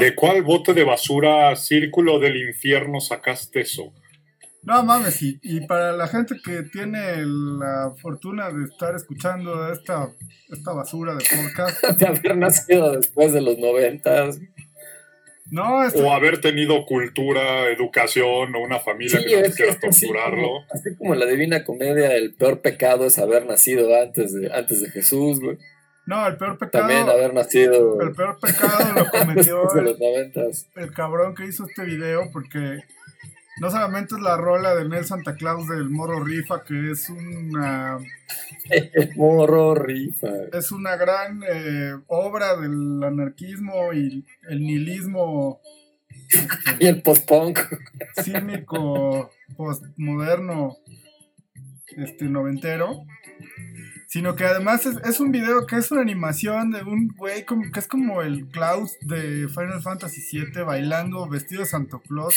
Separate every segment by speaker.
Speaker 1: ¿De
Speaker 2: cuál bote de basura círculo del infierno sacaste eso?
Speaker 3: No mames, y, y para la gente que tiene la fortuna de estar escuchando esta, esta basura de podcast.
Speaker 4: de haber nacido después de los noventas.
Speaker 3: No, este-
Speaker 2: O haber tenido cultura, educación o una familia
Speaker 4: Sí,
Speaker 2: que no
Speaker 4: es así
Speaker 2: torturarlo.
Speaker 4: como, así como en la Divina Comedia, el peor pecado es haber nacido antes de, antes de Jesús, güey.
Speaker 3: No, el peor pecado.
Speaker 4: También haber nacido
Speaker 3: El peor pecado lo cometió el, el cabrón que hizo este video porque no solamente es la rola de Nel Santa Claus del Moro Rifa, que es una
Speaker 4: morro rifa.
Speaker 3: es una gran eh, obra del anarquismo y el nihilismo
Speaker 4: Y el post-punk.
Speaker 3: cínico postmoderno este noventero sino que además es, es un video que es una animación de un güey como, que es como el Klaus de Final Fantasy VII bailando vestido de Santo Claus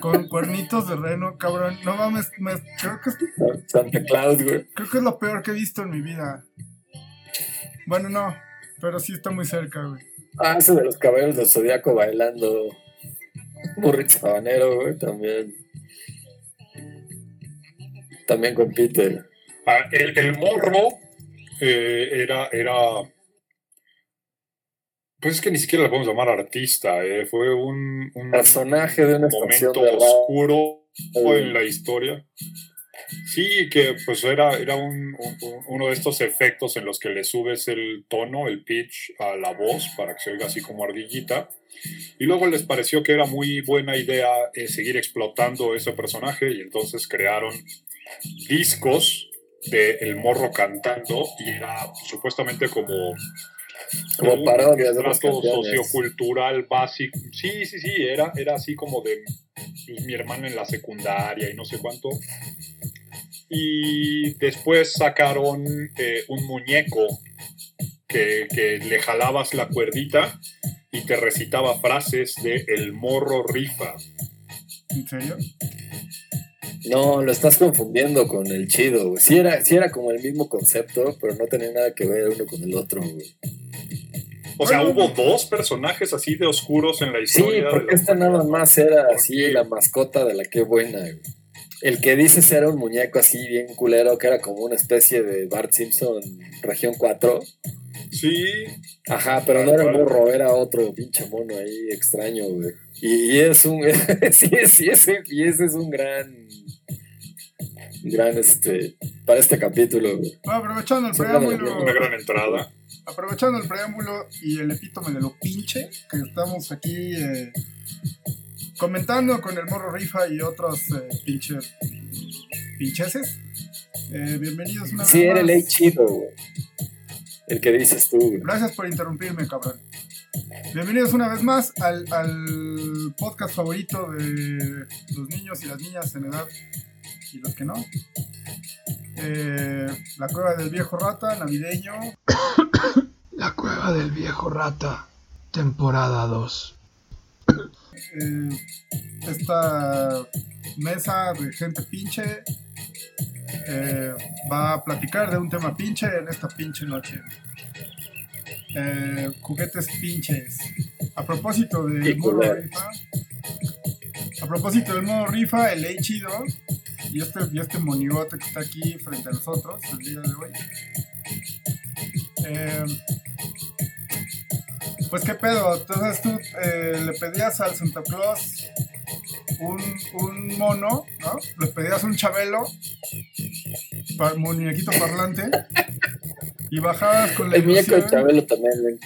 Speaker 3: con cuernitos de reno, cabrón. No mames, me- creo, que es,
Speaker 4: Santa Claus, güey.
Speaker 3: creo que es lo peor que he visto en mi vida. Bueno, no, pero sí está muy cerca, güey.
Speaker 4: Ah, ese de los caballeros del zodiaco bailando. Burrito sabanero, güey, también. También compite.
Speaker 2: Ah, el, el morro eh, era, era. Pues es que ni siquiera le podemos llamar artista, eh, fue un, un
Speaker 4: Personaje de estación
Speaker 2: momento
Speaker 4: de
Speaker 2: oscuro en la historia. Sí, que pues era, era un- un- un- uno de estos efectos en los que le subes el tono, el pitch a la voz para que se oiga así como ardillita. Y luego les pareció que era muy buena idea eh, seguir explotando ese personaje y entonces crearon discos de El Morro cantando y era supuestamente como
Speaker 4: Como
Speaker 2: un
Speaker 4: parodias de
Speaker 2: trato sociocultural básico. Sí, sí, sí, era, era así como de pues, mi hermano en la secundaria y no sé cuánto. Y después sacaron eh, un muñeco que, que le jalabas la cuerdita y te recitaba frases de El Morro Rifa.
Speaker 3: ¿En serio?
Speaker 4: No, lo estás confundiendo con el chido, güey. Sí era, sí era como el mismo concepto, pero no tenía nada que ver uno con el otro, güey.
Speaker 2: O sea, hubo dos personajes así de oscuros en la
Speaker 4: Sí,
Speaker 2: historia. de
Speaker 4: porque esta nada más era
Speaker 2: ¿Por
Speaker 4: así la mascota de la que buena, güey. El que dices era un muñeco así bien culero, que era como una especie de Bart Simpson región 4.
Speaker 2: Sí,
Speaker 4: Ajá, pero no era el morro, era otro pinche mono ahí extraño, güey. Y, y es un. sí, sí, ese, y ese es un gran. Gran, este. Para este capítulo, güey.
Speaker 3: Bueno, aprovechando el
Speaker 4: Sí,
Speaker 3: preámbulo,
Speaker 2: una gran entrada.
Speaker 3: aprovechando el preámbulo y el epítome de lo pinche, que estamos aquí eh, comentando con el Morro Rifa y otros eh, pinche, pincheses. Eh, bienvenidos una
Speaker 4: Sí,
Speaker 3: vez
Speaker 4: era el
Speaker 3: más.
Speaker 4: ley chido, güey. El que dices tú, güey.
Speaker 3: Gracias por interrumpirme, cabrón. Bienvenidos una vez más al, al podcast favorito de los niños y las niñas en edad y los que no. Eh, la cueva del viejo rata, navideño.
Speaker 5: La cueva del viejo rata, temporada 2.
Speaker 3: eh, esta mesa de gente pinche eh, va a platicar de un tema pinche en esta pinche noche. Eh, juguetes pinches. A propósito del modo rifa. A propósito del modo rifa, el ley chido y este, y este monigote que está aquí frente a nosotros el día de hoy. Eh, pues qué pedo, entonces tú eh, le pedías al Santa Claus un, un mono, ¿no? Le pedías un chabelo, pa- muñequito parlante, y bajabas con la
Speaker 4: El muñeco de Chabelo también.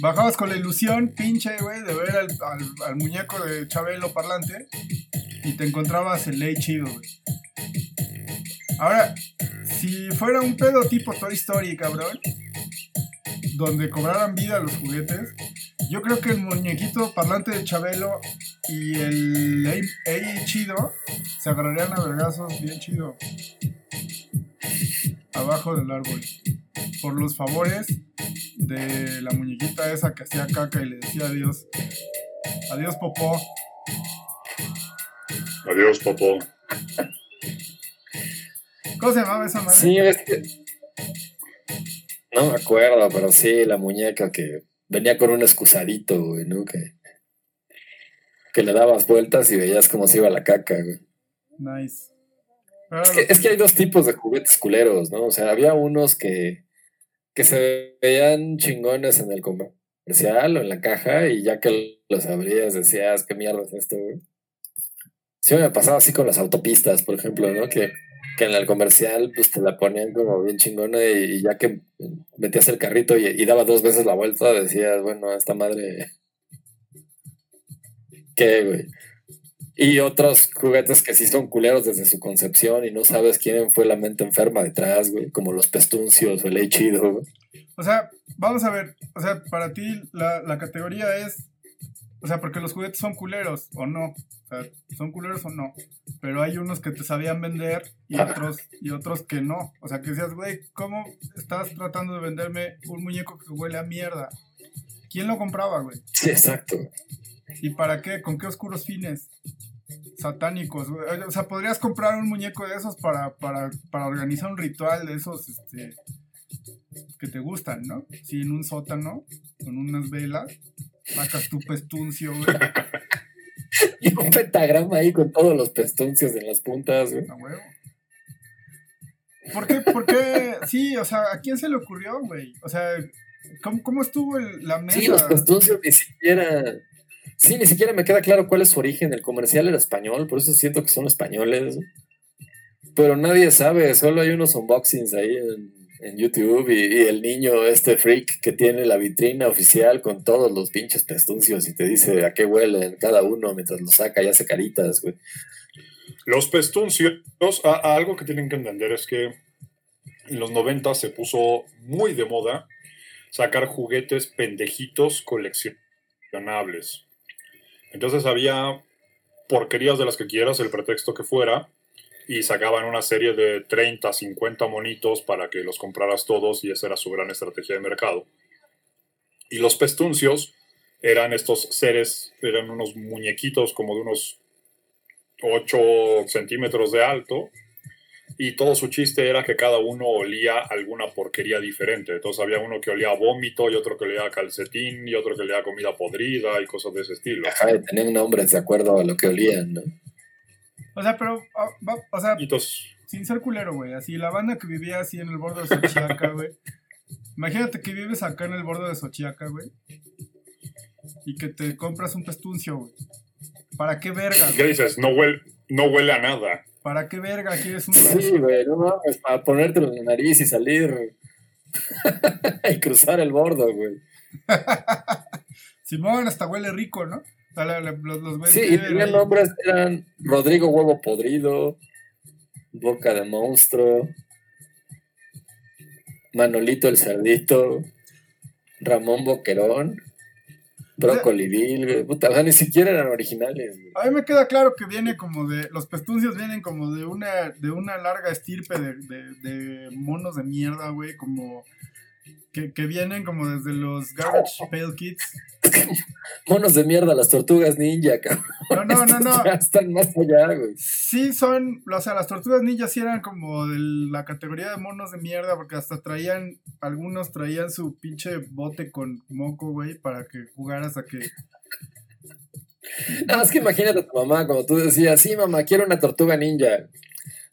Speaker 3: Bajabas con la ilusión, pinche, güey, de ver al, al- muñeco de chabelo parlante, y te encontrabas el ley chido, güey. Ahora, si fuera un pedo tipo Toy Story, cabrón, donde cobraran vida los juguetes, yo creo que el muñequito parlante de Chabelo y el Ey Ey Chido se agarrarían a vergazos bien chido. Abajo del árbol. Por los favores de la muñequita esa que hacía caca y le decía adiós. Adiós, popó.
Speaker 2: Adiós, Popó.
Speaker 3: ¿Cómo se llamaba esa madre?
Speaker 4: Sí, es que. No me acuerdo, pero sí, la muñeca que venía con un excusadito, güey, ¿no? Que, que le dabas vueltas y veías cómo se iba la caca, güey.
Speaker 3: Nice. Era
Speaker 4: Es que, es que hay dos tipos de juguetes culeros, ¿no? O sea, había unos que, que se veían chingones en el comercial o en la caja y ya que los abrías decías, ¿qué mierda es esto, güey? Sí me pasaba así con las autopistas, por ejemplo, ¿no? Que, que en el comercial pues te la ponían como bien chingona y, y ya que metías el carrito y, y daba dos veces la vuelta, decías, bueno, esta madre... ¿Qué, güey? Y otros juguetes que sí son culeros desde su concepción y no sabes quién fue la mente enferma detrás, güey, como los pestuncios o el chido, güey.
Speaker 3: O sea, vamos a ver. O sea, para ti la, la categoría es. O sea, porque los juguetes son culeros o no. O sea, son culeros o no. Pero hay unos que te sabían vender y otros, y otros que no. O sea, que decías, güey, ¿cómo estás tratando de venderme un muñeco que huele a mierda? ¿Quién lo compraba, güey?
Speaker 4: Sí, exacto.
Speaker 3: ¿Y para qué? ¿Con qué oscuros fines? Satánicos. O sea, podrías comprar un muñeco de esos para, para, para organizar un ritual de esos este, que te gustan, ¿no? Sí, en un sótano, con unas velas, sacas tu pestuncio, güey,
Speaker 4: Y un pentagrama ahí con todos los pestuncios en las puntas, güey.
Speaker 3: huevo. ¿Por qué? ¿Por qué? Sí, o sea, ¿a quién se le ocurrió, güey? O sea, ¿cómo, cómo estuvo el- la mesa?
Speaker 4: Sí, los pestuncios ni siquiera. Sí, ni siquiera me queda claro cuál es su origen. El comercial era español, por eso siento que son españoles. Pero nadie sabe, solo hay unos unboxings ahí en, YouTube y, el niño, este freak que tiene la vitrina oficial con todos los pinches pestuncios y te dice a qué huelen cada uno mientras lo saca y hace caritas, güey.
Speaker 2: Los pestuncios, algo que tienen que entender es que en los 90 se puso muy de moda sacar juguetes pendejitos coleccionables. Entonces había porquerías de las que quieras, el pretexto que fuera, y sacaban una serie de 30, 50 monitos para que los compraras todos y esa era su gran estrategia de mercado. Y los pestuncios eran estos seres, eran unos muñequitos como de unos 8 centímetros de alto y todo su chiste era que cada uno olía alguna porquería diferente. Entonces había uno que olía a vómito y otro que olía a calcetín y otro que olía a comida podrida y cosas de ese estilo.
Speaker 4: Ajá, y tenían nombres de acuerdo a lo que olían, ¿no?
Speaker 3: O sea, pero, ah, va- o sea,
Speaker 2: entonces,
Speaker 3: sin ser culero, güey. Así, la banda que vivía así en el borde de Xochiaca, güey. Imagínate que vives acá en el borde de Xochiaca, güey. Y que te compras un pestuncio, güey. ¿Para qué verga?
Speaker 2: ¿qué dices? No huele, no huele a nada.
Speaker 3: ¿Para qué verga quieres un
Speaker 4: Sí, güey, no mames, para ponértelo en la nariz y salir y cruzar el bordo, güey.
Speaker 3: Simón hasta huele rico, ¿no? Los, los
Speaker 4: Sí, y nombres, eran Rodrigo Huevo Podrido, Boca de Monstruo, Manolito el Cerdito, Ramón Boquerón, Brócoli Bill, güey. Puta, o sea, ni siquiera eran originales, güey.
Speaker 3: A mí me queda claro que viene como de. Los pestuncios vienen como de una, de una larga estirpe de, de, de monos de mierda, güey. Como. Que, que vienen como desde los Garbage Pail Kids.
Speaker 4: Monos de mierda, las tortugas ninja, cabrón.
Speaker 3: No, no, no, no.
Speaker 4: Ya están más allá, güey.
Speaker 3: Sí son, o sea, las tortugas ninjas sí eran como de la categoría de monos de mierda, porque hasta traían, algunos traían su pinche bote con moco, güey, para que jugaras a que...
Speaker 4: Nada más que imagínate a tu mamá, como tú decías, sí, mamá, quiero una tortuga ninja.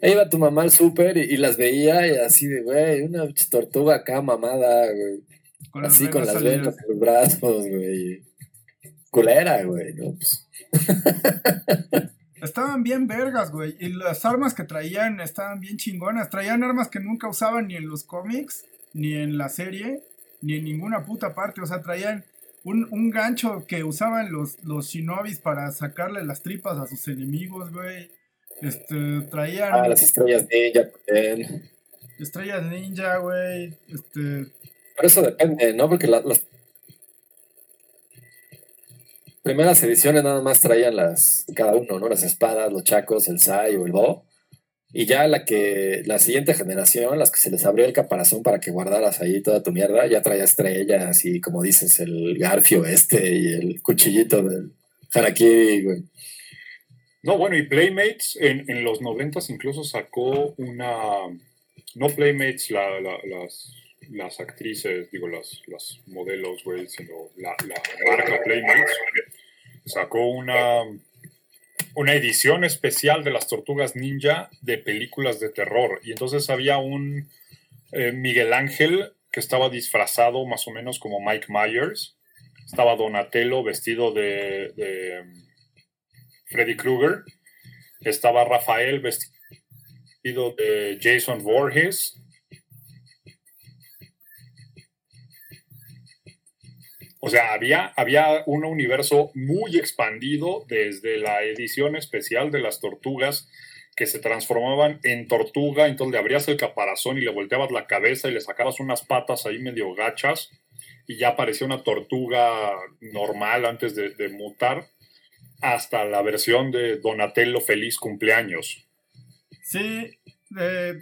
Speaker 4: Iba tu mamá al súper y, y las veía y así de, güey, una tortuga acá mamada, güey.
Speaker 3: Con
Speaker 4: Así con las
Speaker 3: salidas.
Speaker 4: venas en los brazos, güey. Culera, güey, ¿no? Pues,
Speaker 3: Estaban bien vergas, güey, y las armas que traían estaban bien chingonas. Traían armas que nunca usaban ni en los cómics, ni en la serie, ni en ninguna puta parte. O sea, traían un, un gancho que usaban los, los shinobis para sacarle las tripas a sus enemigos, güey. Este, traían...
Speaker 4: ah, las estrellas ninja, también.
Speaker 3: Estrellas ninja, güey. Este.
Speaker 4: Por eso depende, ¿no? Porque la- las primeras ediciones nada más traían las, cada uno, ¿no? Las espadas, los chacos, el sai o el bo. Y ya la que, la siguiente generación, las que se les abrió el caparazón para que guardaras ahí toda tu mierda, ya traía estrellas y como dices, el garfio este y el cuchillito del harakiri, güey.
Speaker 2: No, bueno, y Playmates en, en los noventas incluso sacó una, no Playmates la- la- las, las actrices, digo, las, las modelos, güey, sino la, la marca Playmates, sacó una, una edición especial de las tortugas ninja de películas de terror. Y entonces había un eh, Miguel Ángel que estaba disfrazado más o menos como Mike Myers. Estaba Donatello vestido de Freddy Krueger. Estaba Rafael vestido de Jason Voorhees. O sea, había, había un universo muy expandido desde la edición especial de las tortugas que se transformaban en tortuga, entonces le abrías el caparazón y le volteabas la cabeza y le sacabas unas patas ahí medio gachas y ya parecía una tortuga normal antes de, de mutar hasta la versión de Donatello Feliz Cumpleaños.
Speaker 3: Sí, eh,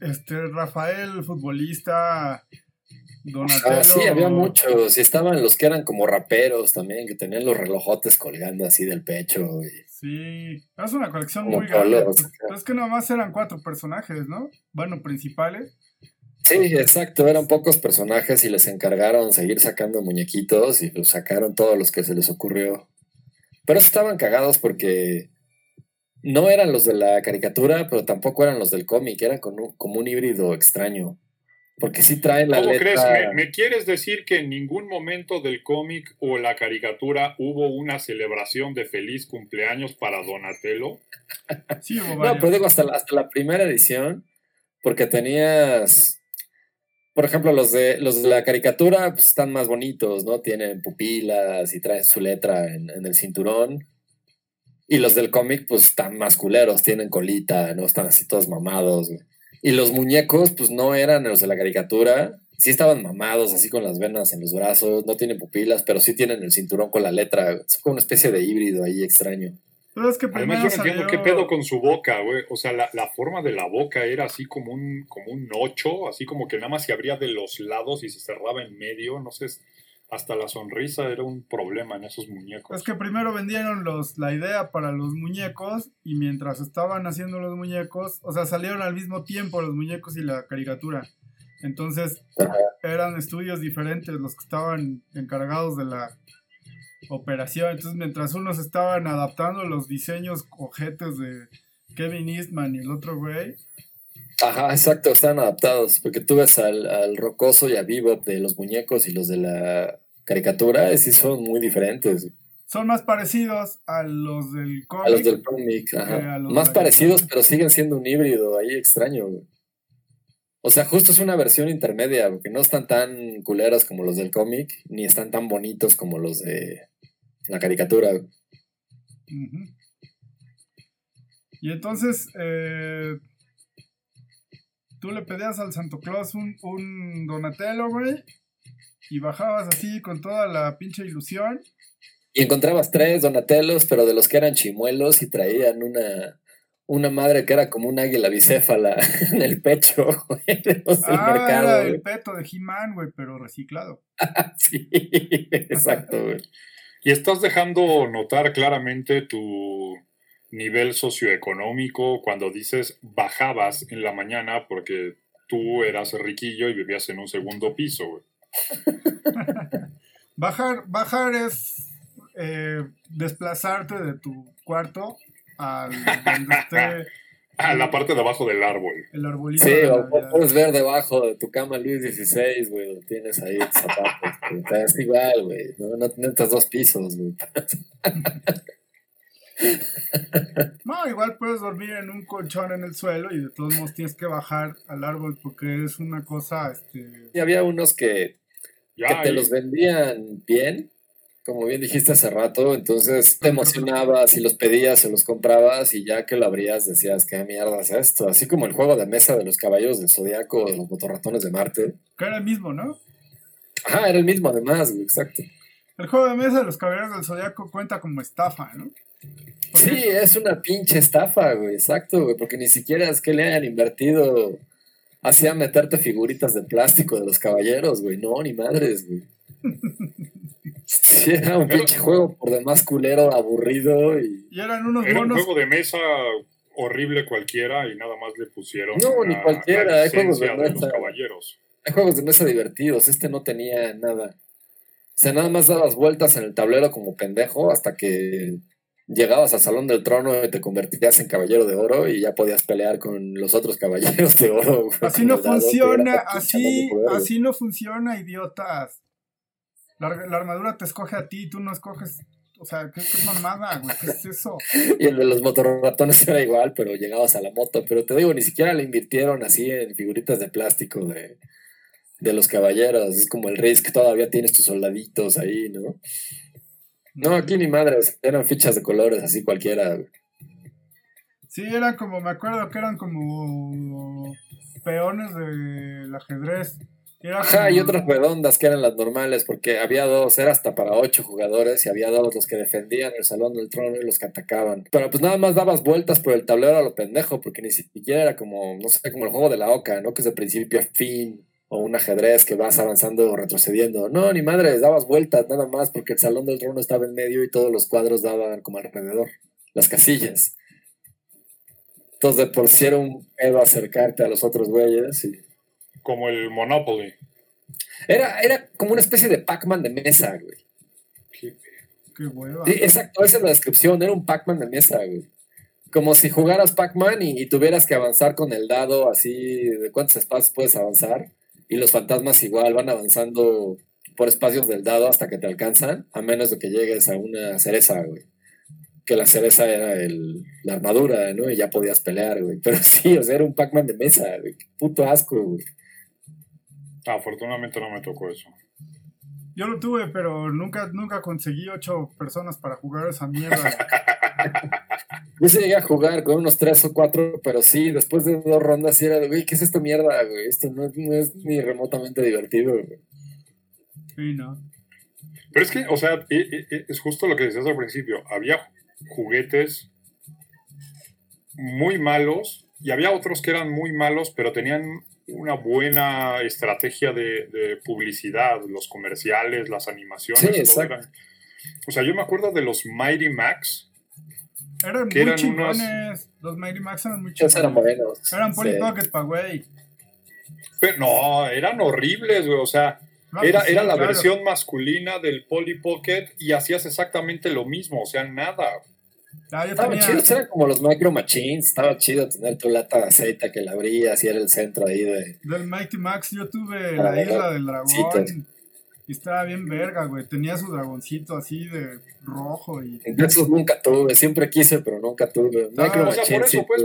Speaker 3: este Rafael, futbolista, Donatello.
Speaker 4: Ah, sí, había muchos. Y estaban los que eran como raperos también, que tenían los relojotes colgando así del pecho. y-
Speaker 3: Sí, es una colección
Speaker 4: Como
Speaker 3: muy grande. Pues, es que nomás eran cuatro personajes, ¿no? Bueno, principales.
Speaker 4: Sí, exacto, eran pocos personajes y les encargaron seguir sacando muñequitos y los sacaron todos los que se les ocurrió. Pero estaban cagados porque no eran los de la caricatura, pero tampoco eran los del cómic, eran como un híbrido extraño. Porque sí traen la
Speaker 2: ¿Cómo
Speaker 4: letra...
Speaker 2: crees? ¿Me, me quieres decir que en ningún momento del cómic o la caricatura hubo una celebración de feliz cumpleaños para Donatello?
Speaker 3: Sí,
Speaker 4: No, pero digo, hasta la, hasta la primera edición, porque tenías, por ejemplo, los de, los de la caricatura pues, están más bonitos, ¿no? Tienen pupilas y traen su letra en, el cinturón. Y los del cómic, pues están más culeros, tienen colita, ¿no? Están así todos mamados. Y los muñecos, pues no eran los de la caricatura. Sí estaban mamados, así con las venas en los brazos, no tienen pupilas, pero sí tienen el cinturón con la letra. Es como una especie de híbrido ahí extraño.
Speaker 3: Pero es que
Speaker 2: Además, yo no entiendo qué pedo con su boca, güey. O sea, la, la forma de la boca era así como un, como un ocho, así como que nada más se abría de los lados y se cerraba en medio. No sé, hasta la sonrisa era un problema en esos muñecos.
Speaker 3: Es que primero vendieron los, la idea para los muñecos y mientras estaban haciendo los muñecos, o sea, salieron al mismo tiempo los muñecos y la caricatura. Entonces eran estudios diferentes los que estaban encargados de la operación. Entonces mientras unos estaban adaptando los diseños ojetes de Kevin Eastman y el otro güey,
Speaker 4: Ajá, exacto, están adaptados, porque tú ves al, al rocoso y a Bebop de los muñecos y los de la caricatura, y sí son muy diferentes
Speaker 3: son más parecidos a los del cómic.
Speaker 4: a los del cómic. Ajá. Más
Speaker 3: de-
Speaker 4: parecidos, pero siguen siendo un híbrido ahí extraño. güey. O sea, justo es una versión intermedia, porque no están tan culeros como los del cómic, ni están tan bonitos como los de la caricatura.
Speaker 3: Y entonces, eh, tú le pedías al Santo Claus un, un Donatello, güey, y bajabas así con toda la pinche ilusión.
Speaker 4: Y encontrabas tres Donatellos, pero de los que eran chimuelos y traían una, una madre que era como un águila bicéfala en el pecho, güey, de los del
Speaker 3: ah,
Speaker 4: mercado.
Speaker 3: era
Speaker 4: güey.
Speaker 3: el peto de He-Man, güey, pero reciclado.
Speaker 4: Sí, exacto, güey.
Speaker 2: Y estás dejando notar claramente tu nivel socioeconómico cuando dices bajabas en la mañana porque tú eras riquillo y vivías en un segundo piso, güey.
Speaker 3: Bajar, bajar es eh, desplazarte de tu cuarto al donde esté
Speaker 2: Ah, la parte de abajo del árbol.
Speaker 3: el arbolito.
Speaker 4: Sí, o puedes ver debajo de tu cama Luis XVI, güey, lo tienes ahí en zapatos. Es igual, güey. No, no necesitas dos pisos, güey.
Speaker 3: No, igual puedes dormir en un colchón en el suelo y de todos modos tienes que bajar al árbol porque es una cosa, este...
Speaker 4: Y había unos que, que te
Speaker 2: y-
Speaker 4: los vendían bien, como bien dijiste hace rato, entonces te emocionabas y los pedías o los comprabas y ya que lo abrías decías, ¿qué mierda es esto? Así como el juego de mesa de los caballeros del Zodiaco o de los motorratones de Marte.
Speaker 3: Que era el mismo, ¿no?
Speaker 4: Ajá, era el mismo además, exacto.
Speaker 3: El juego de mesa de los caballeros del zodiaco cuenta como estafa, ¿no?
Speaker 4: Sí, es una pinche estafa, güey, exacto, güey, porque ni siquiera es que le hayan invertido hacía meterte figuritas de plástico de los caballeros, güey, no, ni madres, güey. Sí, era un pinche juego por demás culero, aburrido y...
Speaker 3: Y eran unos
Speaker 2: Era un
Speaker 3: monos.
Speaker 2: juego de mesa horrible cualquiera y nada más le pusieron
Speaker 4: No, ni
Speaker 2: la-
Speaker 4: cualquiera,
Speaker 2: la
Speaker 4: hay juegos de
Speaker 2: de los
Speaker 4: mesa.
Speaker 2: caballeros.
Speaker 4: Hay juegos de mesa divertidos, este no tenía nada. O sea, nada más dabas vueltas en el tablero como pendejo hasta que llegabas al Salón del Trono y te convertías en caballero de oro y ya podías pelear con los otros caballeros de oro. güey,
Speaker 3: Así no funciona, así, así no funciona, idiotas. La, la armadura te escoge a ti, tú no escoges. O sea, ¿qué, qué mamada, güey? ¿Qué es eso?
Speaker 4: Y el de los motorratones era igual, pero llegabas a la moto. Pero te digo, ni siquiera le invirtieron así en figuritas de plástico de, de los caballeros. Es como el Risk, todavía tienes tus soldaditos ahí, ¿no? No, aquí ni madres, eran fichas de colores, así cualquiera. güey.
Speaker 3: Sí, eran como, me acuerdo que eran como peones del ajedrez.
Speaker 4: Ajá, y otras redondas que eran las normales, porque había dos, era hasta para ocho jugadores, y había dos, los que defendían el salón del trono y los que atacaban. Pero pues nada más dabas vueltas por el tablero a lo pendejo, porque ni siquiera era como, no sé, como el juego de la oca, ¿no? Que es de principio a fin, o un ajedrez que vas avanzando o retrocediendo. No, ni madres, dabas vueltas nada más, porque el salón del trono estaba en medio y todos los cuadros daban como alrededor, las casillas. Entonces, de por si era un pedo acercarte a los otros güeyes y...
Speaker 2: Como el Monopoly.
Speaker 4: Era, era como una especie de Pac-Man de mesa, güey.
Speaker 2: Qué-
Speaker 3: Qué hueva.
Speaker 4: Sí, exacto, esa es la descripción, era un Pac-Man de mesa, güey. Como si jugaras Pac-Man y, y tuvieras que avanzar con el dado así, de cuántos espacios puedes avanzar. Y los fantasmas igual van avanzando por espacios del dado hasta que te alcanzan, a menos de que llegues a una cereza, güey. Que la cereza era el, la armadura, ¿no? Y ya podías pelear, güey. Pero sí, o sea, era un Pac-Man de mesa, güey. Qué Puto asco, güey.
Speaker 2: Afortunadamente no me tocó eso.
Speaker 3: Yo lo tuve, pero nunca, nunca conseguí ocho personas para jugar esa mierda.
Speaker 4: Yo sí llegué a jugar con unos tres o cuatro, pero sí, después de dos rondas sí era de, güey, ¿qué es esta mierda, güey? Esto no, no es ni remotamente divertido, güey.
Speaker 3: Sí, no.
Speaker 2: Pero es que, o sea, e- e- e- es justo lo que decías al principio. Había juguetes muy malos y había otros que eran muy malos, pero tenían una buena estrategia de, de publicidad, los comerciales, las animaciones.
Speaker 4: Sí, exacto.
Speaker 2: eran- O sea, yo me acuerdo de los Mighty Max.
Speaker 3: Eran
Speaker 2: Que
Speaker 3: muy
Speaker 2: eran unos-
Speaker 3: chingones. Los Mighty Max eran muy
Speaker 4: Esos eran
Speaker 3: chingones.
Speaker 4: buenos.
Speaker 3: Eran Polly
Speaker 4: Sí.
Speaker 3: Pocket pa' güey.
Speaker 2: Pero no, eran horribles, güey. O sea,
Speaker 3: No,
Speaker 2: era,
Speaker 3: pues sí,
Speaker 2: era la
Speaker 3: claro.
Speaker 2: versión masculina del Polly Pocket y hacías exactamente lo mismo. O sea, nada.
Speaker 3: Ah, yo
Speaker 4: Estaban
Speaker 3: tenía,
Speaker 4: chidos, eran como los Micro Machines. Estaba chido tener tu lata de aceite que la abrías y era el centro ahí de.
Speaker 3: del Mighty Max, yo tuve
Speaker 4: Para
Speaker 3: la isla del dragón. Y estaba bien verga, güey. Tenía su dragoncito así de rojo y...
Speaker 4: Esos nunca tuve, siempre quise, pero nunca tuve. Micro
Speaker 2: Ah, o sea, por eso,
Speaker 4: sí
Speaker 2: pues,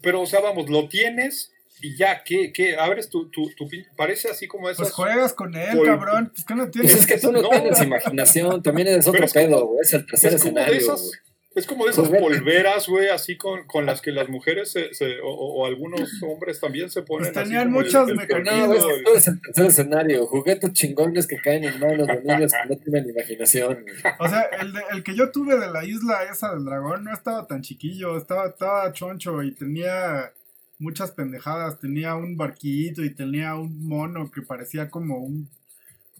Speaker 2: pero- o sea, vamos, lo tienes y ya, ¿qué? qué? Abres tu, tu, tu pin- Parece así como esas.
Speaker 3: Pues juegas con él,
Speaker 2: Pol-
Speaker 3: cabrón. Pues que no
Speaker 4: Pues
Speaker 3: tienes...
Speaker 4: es que tú no,
Speaker 2: No.
Speaker 4: tienes imaginación, también eres otro
Speaker 2: es como-
Speaker 4: pedo, güey. Es el tercer
Speaker 2: es como de
Speaker 4: escenario.
Speaker 2: esas. Es como de esas
Speaker 4: Juguete.
Speaker 2: polveras, güey, así con, con las que las mujeres se, se- o, o algunos hombres también se ponen.
Speaker 3: Pues tenían muchos
Speaker 2: el
Speaker 3: mecanismos.
Speaker 4: No, es
Speaker 2: el-
Speaker 4: tercer escenario. Juguetes chingones que caen en manos de niños que no tienen imaginación. güey.
Speaker 3: O sea, el, de- el que yo tuve de la isla esa del dragón no estaba tan chiquillo, estaba, estaba choncho y tenía muchas pendejadas. Tenía un barquito y tenía un mono que parecía como un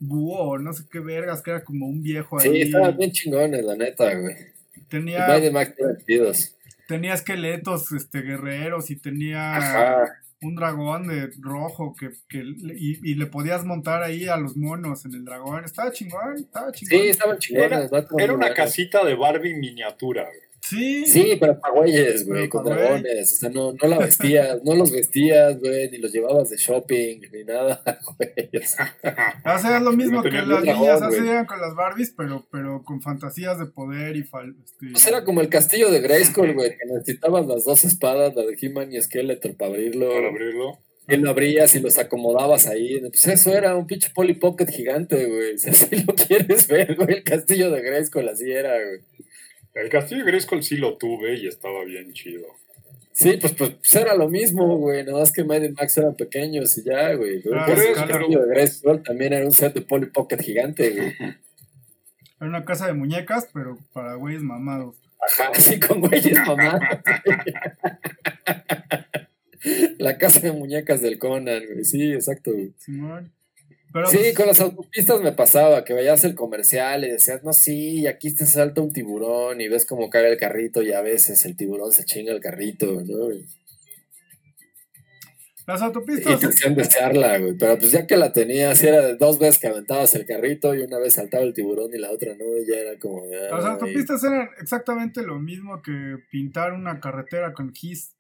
Speaker 3: búho, no sé qué vergas, que era como un viejo
Speaker 4: Sí,
Speaker 3: ahí.
Speaker 4: estaban bien chingones, la neta, güey.
Speaker 3: Tenía,
Speaker 4: Max divertidos.
Speaker 3: tenía esqueletos este, guerreros y tenía
Speaker 4: Ajá.
Speaker 3: un dragón de rojo que, que le- y, y le podías montar ahí a los monos en el dragón. Estaba chingón, estaba chingón.
Speaker 4: Sí, estaban chingones.
Speaker 2: Era- una casita de Barbie miniatura, güey.
Speaker 3: Sí,
Speaker 4: Sí, pero para güeyes, güey, con dragones. O sea, no, no la vestías, no los vestías, güey, ni los llevabas de shopping, ni nada, güey. O sea,
Speaker 3: O sea, es lo mismo
Speaker 2: No
Speaker 3: que las
Speaker 4: dragón,
Speaker 3: niñas hacían con las Barbies, pero, pero con fantasías de poder y fal- este,
Speaker 4: Pues era como el castillo de Grayskull, güey, que necesitabas las dos espadas, la de He-Man y Skeletor, para abrirlo.
Speaker 2: Para abrirlo.
Speaker 4: Y lo abrías y los acomodabas ahí. Pues eso era un pinche Polly Pocket gigante, güey. Si así lo quieres ver, güey, el castillo de Grayskull así era, güey.
Speaker 2: El castillo de Grayskull sí lo tuve y estaba bien chido.
Speaker 4: Sí, pues, pues era lo mismo, güey. Nada más que Mighty Max eran pequeños y ya, güey.
Speaker 3: Ah,
Speaker 4: Por
Speaker 3: sí,
Speaker 4: eso
Speaker 3: claro.
Speaker 4: el castillo de Grayskull también era un set de Polly Pocket gigante, güey.
Speaker 3: Era una casa de muñecas, pero para güeyes mamados.
Speaker 4: Ajá, así con güeyes mamados. La casa de muñecas del Conan, güey. Sí, exacto, güey.
Speaker 3: Simón. Pero
Speaker 4: Sí,
Speaker 3: pues,
Speaker 4: con las autopistas me pasaba que veías el comercial y decías, no, sí, aquí te salta un tiburón y ves cómo cae el carrito y a veces el tiburón se chinga el carrito, ¿no? Y
Speaker 3: las
Speaker 4: y
Speaker 3: autopistas,
Speaker 4: te hacían desearla, güey. Pero pues ya que la tenías, era de dos veces que aventabas el carrito y una vez saltaba el tiburón y la otra no, y ya era como...
Speaker 3: las
Speaker 4: ay.
Speaker 3: autopistas eran exactamente lo mismo que pintar una carretera con GIS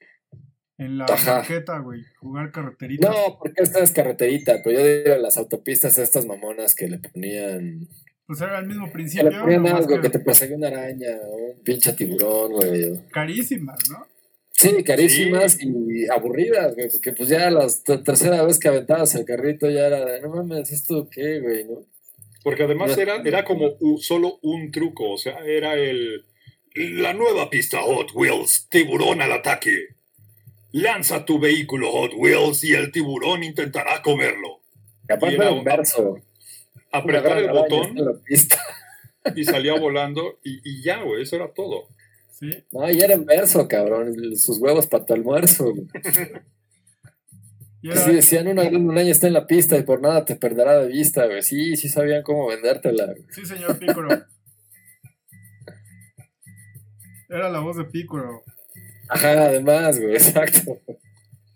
Speaker 3: en la
Speaker 4: Ajá.
Speaker 3: maqueta, güey. Jugar carreteritas.
Speaker 4: No, porque esta es carreterita, pero yo digo las autopistas estas mamonas que le ponían...
Speaker 3: Pues era el mismo
Speaker 4: Que
Speaker 3: principio.
Speaker 4: le ponían algo,
Speaker 3: que
Speaker 4: que te perseguía una araña o un pinche tiburón, güey.
Speaker 3: carísimas, ¿no?
Speaker 4: Sí, carísimas y aburridas, güey, porque pues ya la tercera vez que aventabas el carrito ya era de, no mames, ¿esto qué, güey, no?
Speaker 2: Porque además era, era como solo un truco, o sea, era el... La nueva pista Hot Wheels, tiburón al ataque. Lanza tu vehículo Hot Wheels y el tiburón intentará comerlo.
Speaker 4: Y aparte
Speaker 2: Y era
Speaker 4: un
Speaker 2: un-
Speaker 4: verso.
Speaker 2: Apretar el botón
Speaker 4: En la pista.
Speaker 2: y salía volando y, y ya, güey, eso era todo.
Speaker 3: Sí.
Speaker 4: No, y era en verso, cabrón, sus huevos para tu almuerzo. Sí, decían, una gran montaña está en la pista y por nada te perderá de vista, güey. Sí, sí sabían cómo vendértela. güey.
Speaker 3: sí, señor Pícoro. Era la voz de Pícoro.
Speaker 4: Ajá, además, güey, exacto.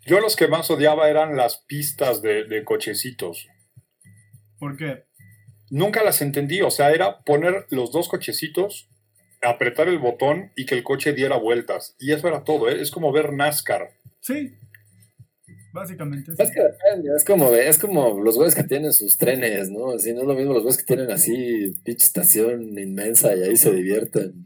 Speaker 2: Yo los que más odiaba eran las pistas de, de cochecitos.
Speaker 3: ¿Por qué?
Speaker 2: Nunca las entendí, o sea, era poner los dos cochecitos, apretar el botón y que el coche diera vueltas. Y eso era todo, ¿eh? es como ver NASCAR.
Speaker 3: Sí. Básicamente sí.
Speaker 4: Es que depende, es como, es como los güeyes que tienen sus trenes, ¿no? Así no es lo mismo los güeyes que tienen así, pinche estación inmensa y ahí se divierten.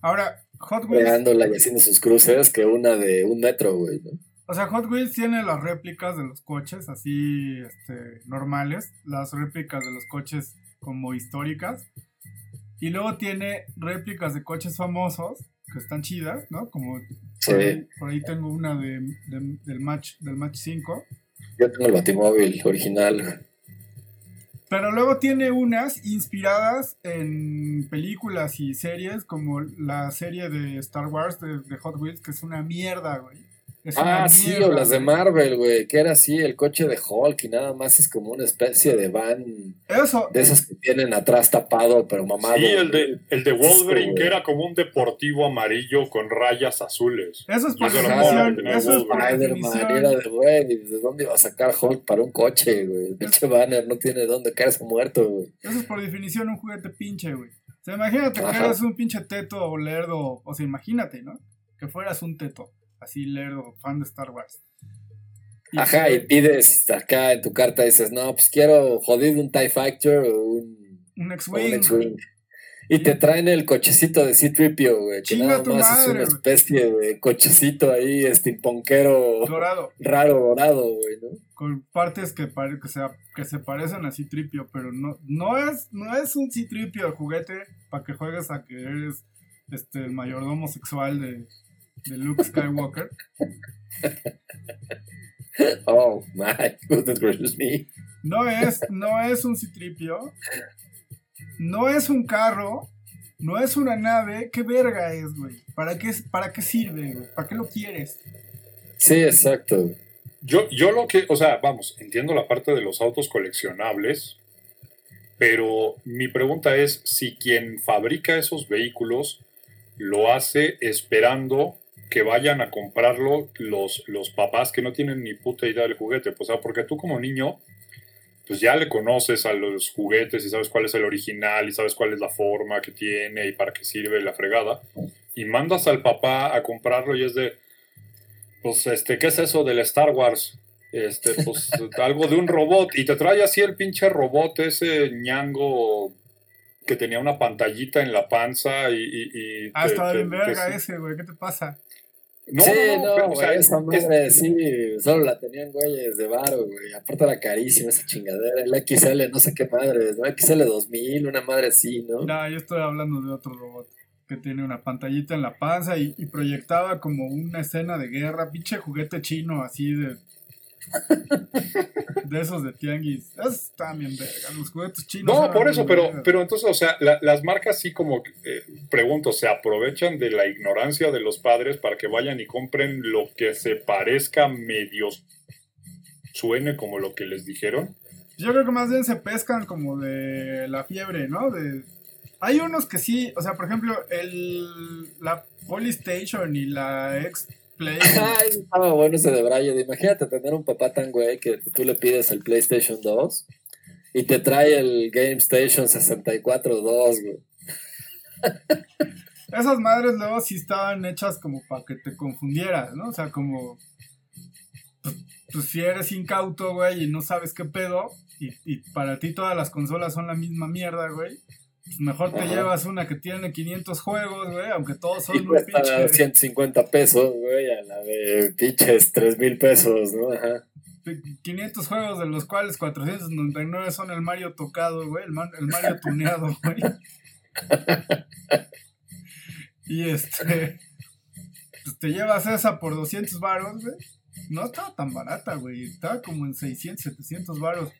Speaker 3: Ahora, Hot Wheels,
Speaker 4: y haciendo sus cruces que una de un metro, güey, ¿no?
Speaker 3: o sea, Hot Wheels tiene las réplicas de los coches así, este, normales, las réplicas de los coches como históricas, y luego tiene réplicas de coches famosos que están chidas, ¿no? Como
Speaker 4: Sí,
Speaker 3: por, ahí, por ahí tengo una de, de- del match del match 5,
Speaker 4: yo tengo el batimóvil original.
Speaker 3: Pero luego tiene unas inspiradas en películas y series como la serie de Star Wars de, Hot Wheels que es una mierda, güey.
Speaker 4: Ah, sí, o las de. Marvel, güey, que era así el coche de Hulk y nada más es como una especie de van
Speaker 3: Eso,
Speaker 4: de esas que tienen atrás tapado, pero mamado.
Speaker 2: Sí, el de, el de Wolverine, que era como un deportivo amarillo con rayas azules.
Speaker 3: eso es por
Speaker 2: Eso
Speaker 3: es
Speaker 4: Spider-Man, era de, güey, ¿de dónde iba a sacar Hulk para un coche, güey? El pinche banner no tiene dónde caerse muerto, güey.
Speaker 3: Eso es por definición un juguete pinche, güey. O sea, imagínate que
Speaker 4: Ajá.
Speaker 3: eres un pinche teto o lerdo. O sea, imagínate, ¿no? Que fueras un teto, así lerdo, fan de Star Wars. Y
Speaker 4: Ajá, y pides acá en tu carta, dices, no, pues quiero jodido un TIE Fighter o un,
Speaker 3: Un
Speaker 4: o
Speaker 3: X-Wing.
Speaker 4: Y te traen el cochecito de C-Tripio, güey, que nada más es una especie de cochecito ahí, steampunkero
Speaker 3: dorado.
Speaker 4: raro dorado, güey, ¿no?
Speaker 3: Con partes que, pare- que, se, que se parecen a Citripio, pero no, no, es, no es un Citripio el juguete para que juegues a que eres este, el mayordomo sexual de, de Luke Skywalker.
Speaker 4: Oh, my goodness gracious me.
Speaker 3: No es, no es un citripio. No es un carro. No es una nave. ¿Qué verga es, güey? ¿Para qué, es- ¿Para qué sirve, güey? ¿Para qué lo quieres?
Speaker 4: Sí, exacto.
Speaker 2: Yo, yo lo que, o sea, vamos, entiendo la parte de los autos coleccionables, pero mi pregunta es si quien fabrica esos vehículos lo hace esperando que vayan a comprarlo los, los papás que no tienen ni puta idea del juguete. Pues, o sea, porque tú como niño, pues ya le conoces a los juguetes y sabes cuál es el original y sabes cuál es la forma que tiene y para qué sirve la fregada. Y mandas al papá a comprarlo y es de, pues, este, ¿qué es eso del Star Wars? Este, pues, algo de un robot. Y te trae así el pinche robot, ese ñango que tenía una pantallita en la panza y... y, y
Speaker 3: Ah,
Speaker 2: te- te-
Speaker 3: verga
Speaker 2: te-
Speaker 3: ese, güey. ¿Qué te pasa?
Speaker 2: No,
Speaker 4: sí,
Speaker 2: no, no, o
Speaker 4: güey,
Speaker 2: sea,
Speaker 4: esa
Speaker 2: es-
Speaker 4: madre, sí, solo la tenían güeyes de varo, güey. Aparte era carísima esa chingadera. El XL, no sé qué madre, ¿no? XL 2000, una madre así, ¿no?
Speaker 3: No, yo estoy hablando de otro robot. que tiene una pantallita en la panza y, y proyectaba como una escena de guerra, pinche juguete chino así de... De esos de tianguis. Están bien verga, los juguetes chinos.
Speaker 2: No, por eso, pero,
Speaker 3: verga.
Speaker 2: pero entonces, o sea, la- las marcas sí como, eh, pregunto, se aprovechan de la ignorancia de los padres para que vayan y compren lo que se parezca medio suene como lo que les dijeron.
Speaker 3: Yo creo que más bien se pescan como de la fiebre, ¿no? De... Hay unos que sí, o sea, por ejemplo, el, la Polystation y la X-Play.
Speaker 4: Ay, estaba bueno ese de Brian. Imagínate tener un papá tan güey que tú le pides el PlayStation 2 y te trae el Game Station 64-2, güey.
Speaker 3: Esas madres luego sí estaban hechas como para que te confundieras, ¿no? O sea, como. Pues, pues si eres incauto, güey, y no sabes qué pedo, y, y para ti todas las consolas son la misma mierda, güey. Mejor te llevas una que tiene 500 juegos, güey, aunque todos son
Speaker 4: Y
Speaker 3: un
Speaker 4: cuesta
Speaker 3: pinche.
Speaker 4: 150 pesos, güey, a la de pinches 3 mil pesos, ¿no? Ajá.
Speaker 3: 500 juegos, de los cuales 499 son el Mario tocado, güey, el, el Mario tuneado, güey. y este. Pues te llevas esa por 200 varos, güey. No estaba tan barata, güey. Estaba como en 600, 700 varos.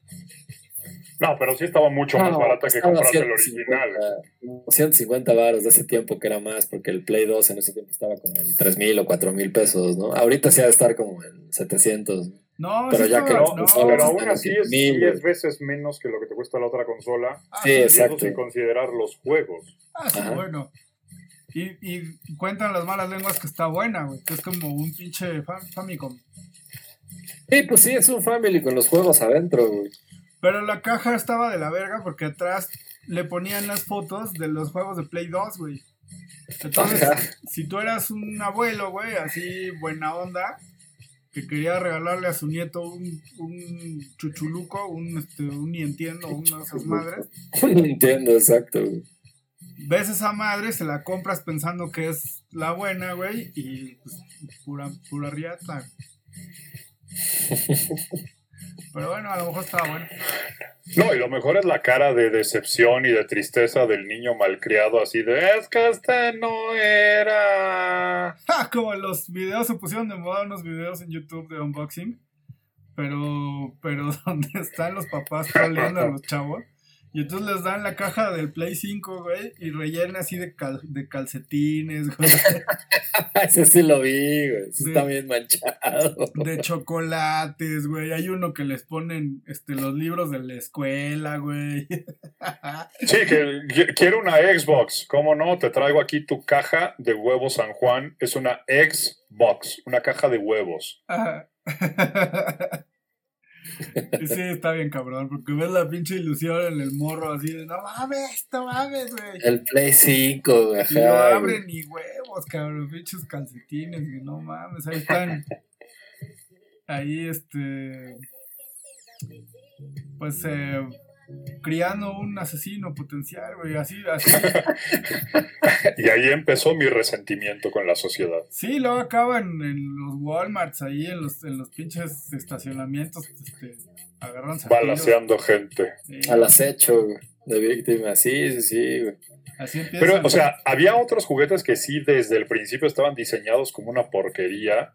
Speaker 2: No, pero sí estaba mucho más barata que comprarse el
Speaker 4: 150,
Speaker 2: original.
Speaker 4: 150 varos de ese tiempo que era más, porque el Play 2 en ese tiempo estaba como en 3 mil o 4 mil pesos, ¿no? Ahorita sí ha de estar como en 700.
Speaker 3: No,
Speaker 4: Pero
Speaker 3: sí
Speaker 4: ya que
Speaker 2: No, pero aún así
Speaker 4: 100
Speaker 2: es
Speaker 4: mil,
Speaker 2: 10
Speaker 4: güey.
Speaker 2: veces menos que lo que te cuesta la otra consola.
Speaker 3: Ah,
Speaker 4: Sí, exacto.
Speaker 2: sin considerar los juegos.
Speaker 3: Ah, sí,
Speaker 4: Ajá.
Speaker 3: bueno. Y, y cuentan las malas lenguas que está buena, güey. Que es como un pinche Fam- Famicom.
Speaker 4: Sí, pues sí, es un family con los juegos adentro, güey.
Speaker 3: Pero la caja estaba de la verga porque atrás le ponían las fotos de los juegos de Play 2, güey. Entonces, si tú eras un abuelo, güey, así buena onda, que quería regalarle a su nieto un, un chuchuluco, un, este, un ni entiendo, una de esas madres,
Speaker 4: Entiendo, exacto, güey.
Speaker 3: ves esa madre, se la compras pensando que es la buena, güey, y pues, pura, pura riata. Pero bueno, a lo mejor estaba bueno.
Speaker 2: No, y lo mejor es la cara de decepción y de tristeza del niño malcriado, así de, es que este no era...
Speaker 3: Ja, Como los videos se pusieron de moda unos videos en YouTube de unboxing, pero, pero donde están los papás troleando a los chavos. Y entonces les dan la caja del Play 5, güey, y rellena así de, cal- de calcetines, güey,
Speaker 4: Ese sí lo vi, güey.
Speaker 3: Sí.
Speaker 4: está bien manchado.
Speaker 3: de chocolates, güey. Hay uno que les ponen este, los libros de la escuela, güey.
Speaker 2: Sí, que qui- quiero una Xbox. ¿Cómo no? Te traigo aquí tu caja de huevos San Juan. Es una Xbox, una caja de huevos.
Speaker 3: Ajá. Sí, está bien cabrón, porque ves la pinche ilusión en el morro así de, no mames, no mames, güey.
Speaker 4: El Play 5, güey.
Speaker 3: Y
Speaker 4: ajá,
Speaker 3: abren ni huevos, cabrón, pinches calcetines, que no mames, ahí están. Ahí, este. Pues, eh, criando un asesino potencial, güey, así, así.
Speaker 2: Y ahí empezó mi resentimiento con la sociedad.
Speaker 3: Sí, luego acaban en los Walmarts, ahí en los, en los pinches estacionamientos, este, agarran
Speaker 2: Balaseando gente.
Speaker 4: Al acecho, güey, de víctima. Sí, sí, sí, güey.
Speaker 3: Así empieza.
Speaker 2: Pero, o sea, había otros juguetes que sí desde el principio estaban diseñados como una porquería.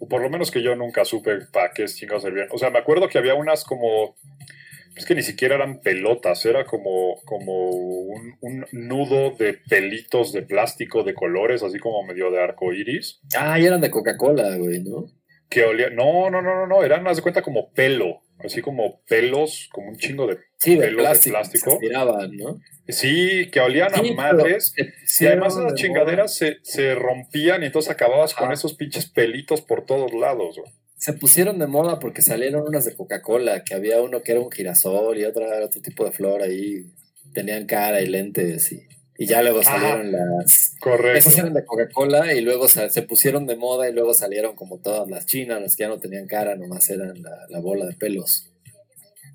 Speaker 2: O por lo menos que yo nunca supe para qué chingados servían. O sea, me acuerdo que había unas como. Es que ni siquiera eran pelotas, era como, como un, un nudo de pelitos de plástico de colores, así como medio de arco iris.
Speaker 4: Ah, y eran de Coca-Cola, güey, ¿no?
Speaker 2: Que olía. No, no, no, no, no. Eran, haz de cuenta, como pelo. Así como pelos, como un chingo de.
Speaker 4: Sí, de
Speaker 2: Pelos de
Speaker 4: plástico.
Speaker 2: plástico.
Speaker 4: Se tiraban, ¿no?
Speaker 2: Sí, que olían
Speaker 4: Sí,
Speaker 2: a madres. Y además esas
Speaker 4: de
Speaker 2: chingaderas se, se rompían y entonces acababas con esos pinches pelitos por todos lados. güey.
Speaker 4: Se pusieron de moda porque salieron unas de Coca-Cola, que había uno que era un girasol y otra era otro tipo de flor ahí. Tenían cara y lentes y, y ya luego
Speaker 2: Ajá.
Speaker 4: salieron las...
Speaker 2: Correcto.
Speaker 4: Esas eran de Coca-Cola y luego sa- se pusieron de moda y luego salieron como todas las chinas, las que ya no tenían cara, nomás eran la, la bola de pelos.